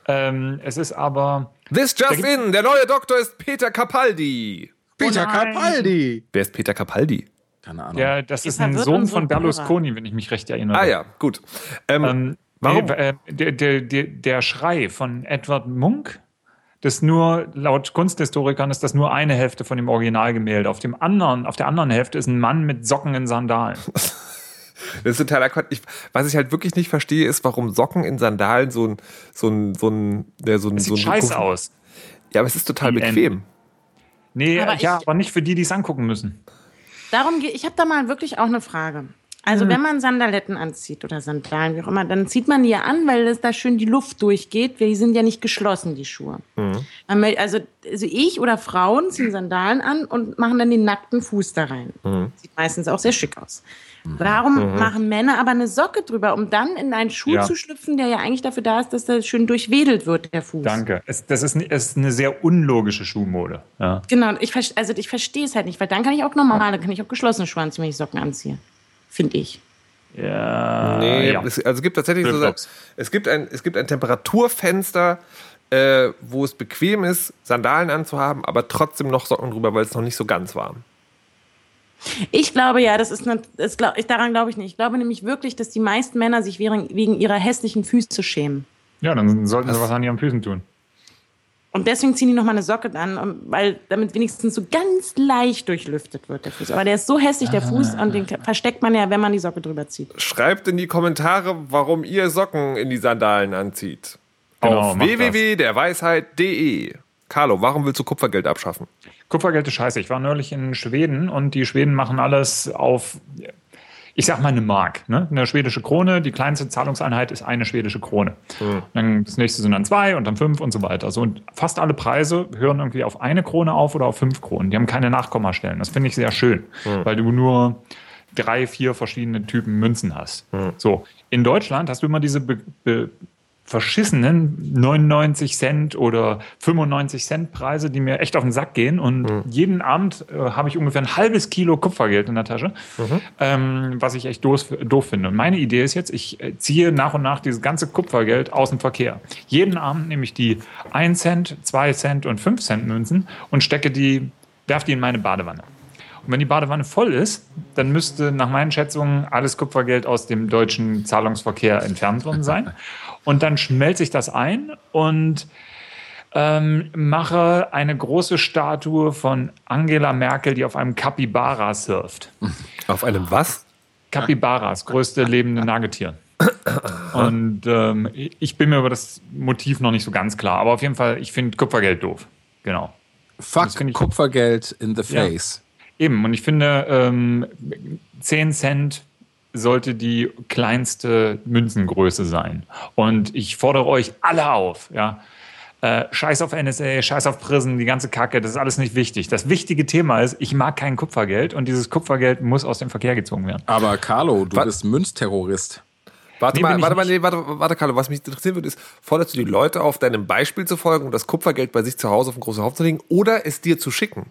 Ähm, es ist aber This just in, der neue Doktor ist Peter Capaldi. Peter nein. Capaldi. Wer ist Peter Capaldi? Keine Ahnung. der, das ist ein Sohn von Berlusconi, wenn ich mich recht erinnere. Ah ja, gut. Ähm, Ähm, Warum? Äh, der, der, der, der Schrei von Edward Munk, das nur, laut Kunsthistorikern ist das nur eine Hälfte von dem Originalgemälde. Auf dem anderen, auf der anderen Hälfte ist ein Mann mit Socken in Sandalen. Das ist totaler Quatsch. Ich, was ich halt wirklich nicht verstehe, ist, warum Socken in Sandalen so ein, so ein, so ein, der so ein, Das so sieht ein scheiße aus. Ja, aber es ist total bequem. Nee, Aber ja, ich- aber nicht für die, die es angucken müssen. Darum geht, ich habe da mal wirklich auch eine Frage. Also wenn man Sandaletten anzieht oder Sandalen, wie auch immer, dann zieht man die ja an, weil es da schön die Luft durchgeht. Die sind ja nicht geschlossen, die Schuhe. Man mö- Also, also ich oder Frauen ziehen Sandalen an und machen dann den nackten Fuß da rein. Sieht meistens auch sehr schick aus. Warum machen Männer aber eine Socke drüber, um dann in einen Schuh Ja. zu schlüpfen, der ja eigentlich dafür da ist, dass der schön durchwedelt wird, der Fuß? Danke. Es, das ist, es ist eine sehr unlogische Schuhmode. Ja. Genau, ich, also ich verstehe es halt nicht, weil dann kann ich auch normale, kann ich auch geschlossene Schuhe anziehen, wenn ich Socken anziehe. Finde ich. Ja, Nee, ja. es, also es gibt tatsächlich so, es gibt ein, es gibt ein Temperaturfenster, äh, wo es bequem ist, Sandalen anzuhaben, aber trotzdem noch Socken drüber, weil es noch nicht so ganz warm. Ich glaube ja, das ist, eine, das glaub, ich, daran glaube ich nicht. Ich glaube nämlich wirklich, dass die meisten Männer sich wegen, wegen ihrer hässlichen Füße schämen. Ja, dann sollten sie was an ihren Füßen tun. Und deswegen ziehen die nochmal eine Socke an, weil damit wenigstens so ganz leicht durchlüftet wird der Fuß. Aber der ist so hässlich, der Fuß, und den versteckt man ja, wenn man die Socke drüber zieht. Schreibt in die Kommentare, warum ihr Socken in die Sandalen anzieht. Genau, Auf www.derweisheit.de. Carlo, warum willst du Kupfergeld abschaffen? Kupfergeld ist scheiße. Ich war neulich in Schweden und die Schweden machen alles auf, ich sag mal, eine Mark. Ne? Eine schwedische Krone, die kleinste Zahlungseinheit ist eine schwedische Krone. Dann das nächste sind dann zwei und dann fünf und so weiter. So, und fast alle Preise hören irgendwie auf eine Krone auf oder auf fünf Kronen. Die haben keine Nachkommastellen. Das finde ich sehr schön, weil du nur drei, vier verschiedene Typen Münzen hast. So, in Deutschland hast du immer diese be be verschissenen 99 Cent oder 95 Cent Preise, die mir echt auf den Sack gehen. Und jeden Abend äh, habe ich ungefähr ein halbes Kilo Kupfergeld in der Tasche, ähm, was ich echt doof, doof finde. Und meine Idee ist jetzt, ich äh, ziehe nach und nach dieses ganze Kupfergeld aus dem Verkehr. Jeden Abend nehme ich die 1 Cent, 2 Cent und 5 Cent Münzen und stecke die, werfe die in meine Badewanne. Und wenn die Badewanne voll ist, dann müsste nach meinen Schätzungen alles Kupfergeld aus dem deutschen Zahlungsverkehr entfernt worden sein. Und dann schmelze ich das ein und ähm, mache eine große Statue von Angela Merkel, die auf einem Capybara surft. Auf einem was? Capybaras, größte lebende Nagetier. Und ähm, ich bin mir über das Motiv noch nicht so ganz klar. Aber auf jeden Fall, ich finde Kupfergeld doof. Genau. Fuck Kupfergeld in the Ja. face. Eben, und ich finde, ähm, 10 Cent sollte die kleinste Münzengröße sein. Und ich fordere euch alle auf, ja. Äh, scheiß auf NSA, scheiß auf Prison, die ganze Kacke, das ist alles nicht wichtig. Das wichtige Thema ist, ich mag kein Kupfergeld und dieses Kupfergeld muss aus dem Verkehr gezogen werden. Aber Carlo, du Was? bist Münzterrorist. Warte Nee, mal, warte mal, nee, warte, warte, Carlo, was mich interessieren würde, ist, forderst du die Leute auf, deinem Beispiel zu folgen und das Kupfergeld bei sich zu Hause auf den großen Haufen zu legen oder es dir zu schicken?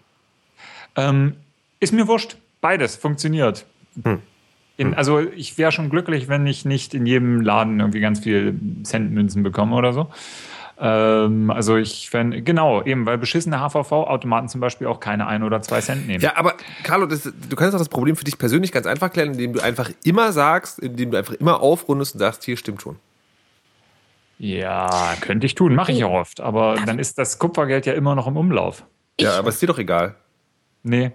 Ähm, ist mir wurscht. Beides funktioniert. In, also ich wäre schon glücklich, wenn ich nicht in jedem Laden irgendwie ganz viel Centmünzen bekomme oder so. Ähm, also ich fände, genau, eben, weil beschissene HVV-Automaten zum Beispiel auch keine ein oder zwei Cent nehmen. Ja, aber Carlo, das, du kannst doch das Problem für dich persönlich ganz einfach klären, indem du einfach immer sagst, indem du einfach immer aufrundest und sagst, hier stimmt schon. Ja, könnte ich tun, mache ich auch oft. Aber dann ist das Kupfergeld ja immer noch im Umlauf. Ja, aber ist dir doch egal. Nee.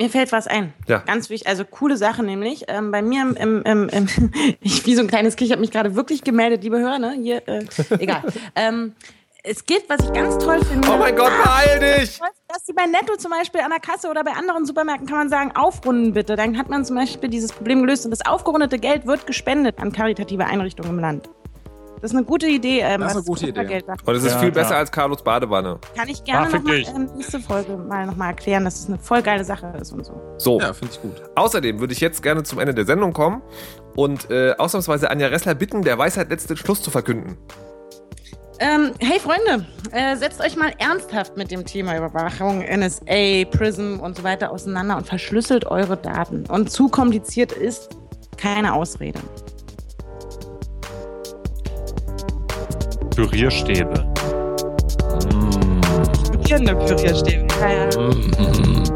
Mir fällt was ein. Ja. Ganz wichtig, also coole Sache nämlich. Ähm, bei mir im, im, im, im ich wie so ein kleines Kind, ich habe mich gerade wirklich gemeldet, liebe Hörer, ne? Hier, äh, egal. ähm, es gibt, was ich ganz toll finde. Oh mein Gott, beeil dich! Dass die bei Netto zum Beispiel an der Kasse oder bei anderen Supermärkten kann man sagen, aufrunden bitte. Dann hat man zum Beispiel dieses Problem gelöst und das aufgerundete Geld wird gespendet an karitative Einrichtungen im Land. Das ist eine gute Idee. Ähm, Das ist eine gute Idee. Und es ist Ja, viel klar. besser als Carlos Badewanne. Kann ich gerne Ah, nochmal in nächste Folge mal nochmal erklären, dass es eine voll geile Sache ist und so. So, Ja, finde ich gut. außerdem würde ich jetzt gerne zum Ende der Sendung kommen und äh, ausnahmsweise Anja Ressler bitten, der Weisheit letzten Schluss zu verkünden. Ähm, hey Freunde, äh, setzt euch mal ernsthaft mit dem Thema Überwachung, NSA, PRISM und so weiter auseinander und verschlüsselt eure Daten. Und zu kompliziert ist keine Ausrede. Pürierstäbe. Hier eine Pürierstäbe. Ja, ja.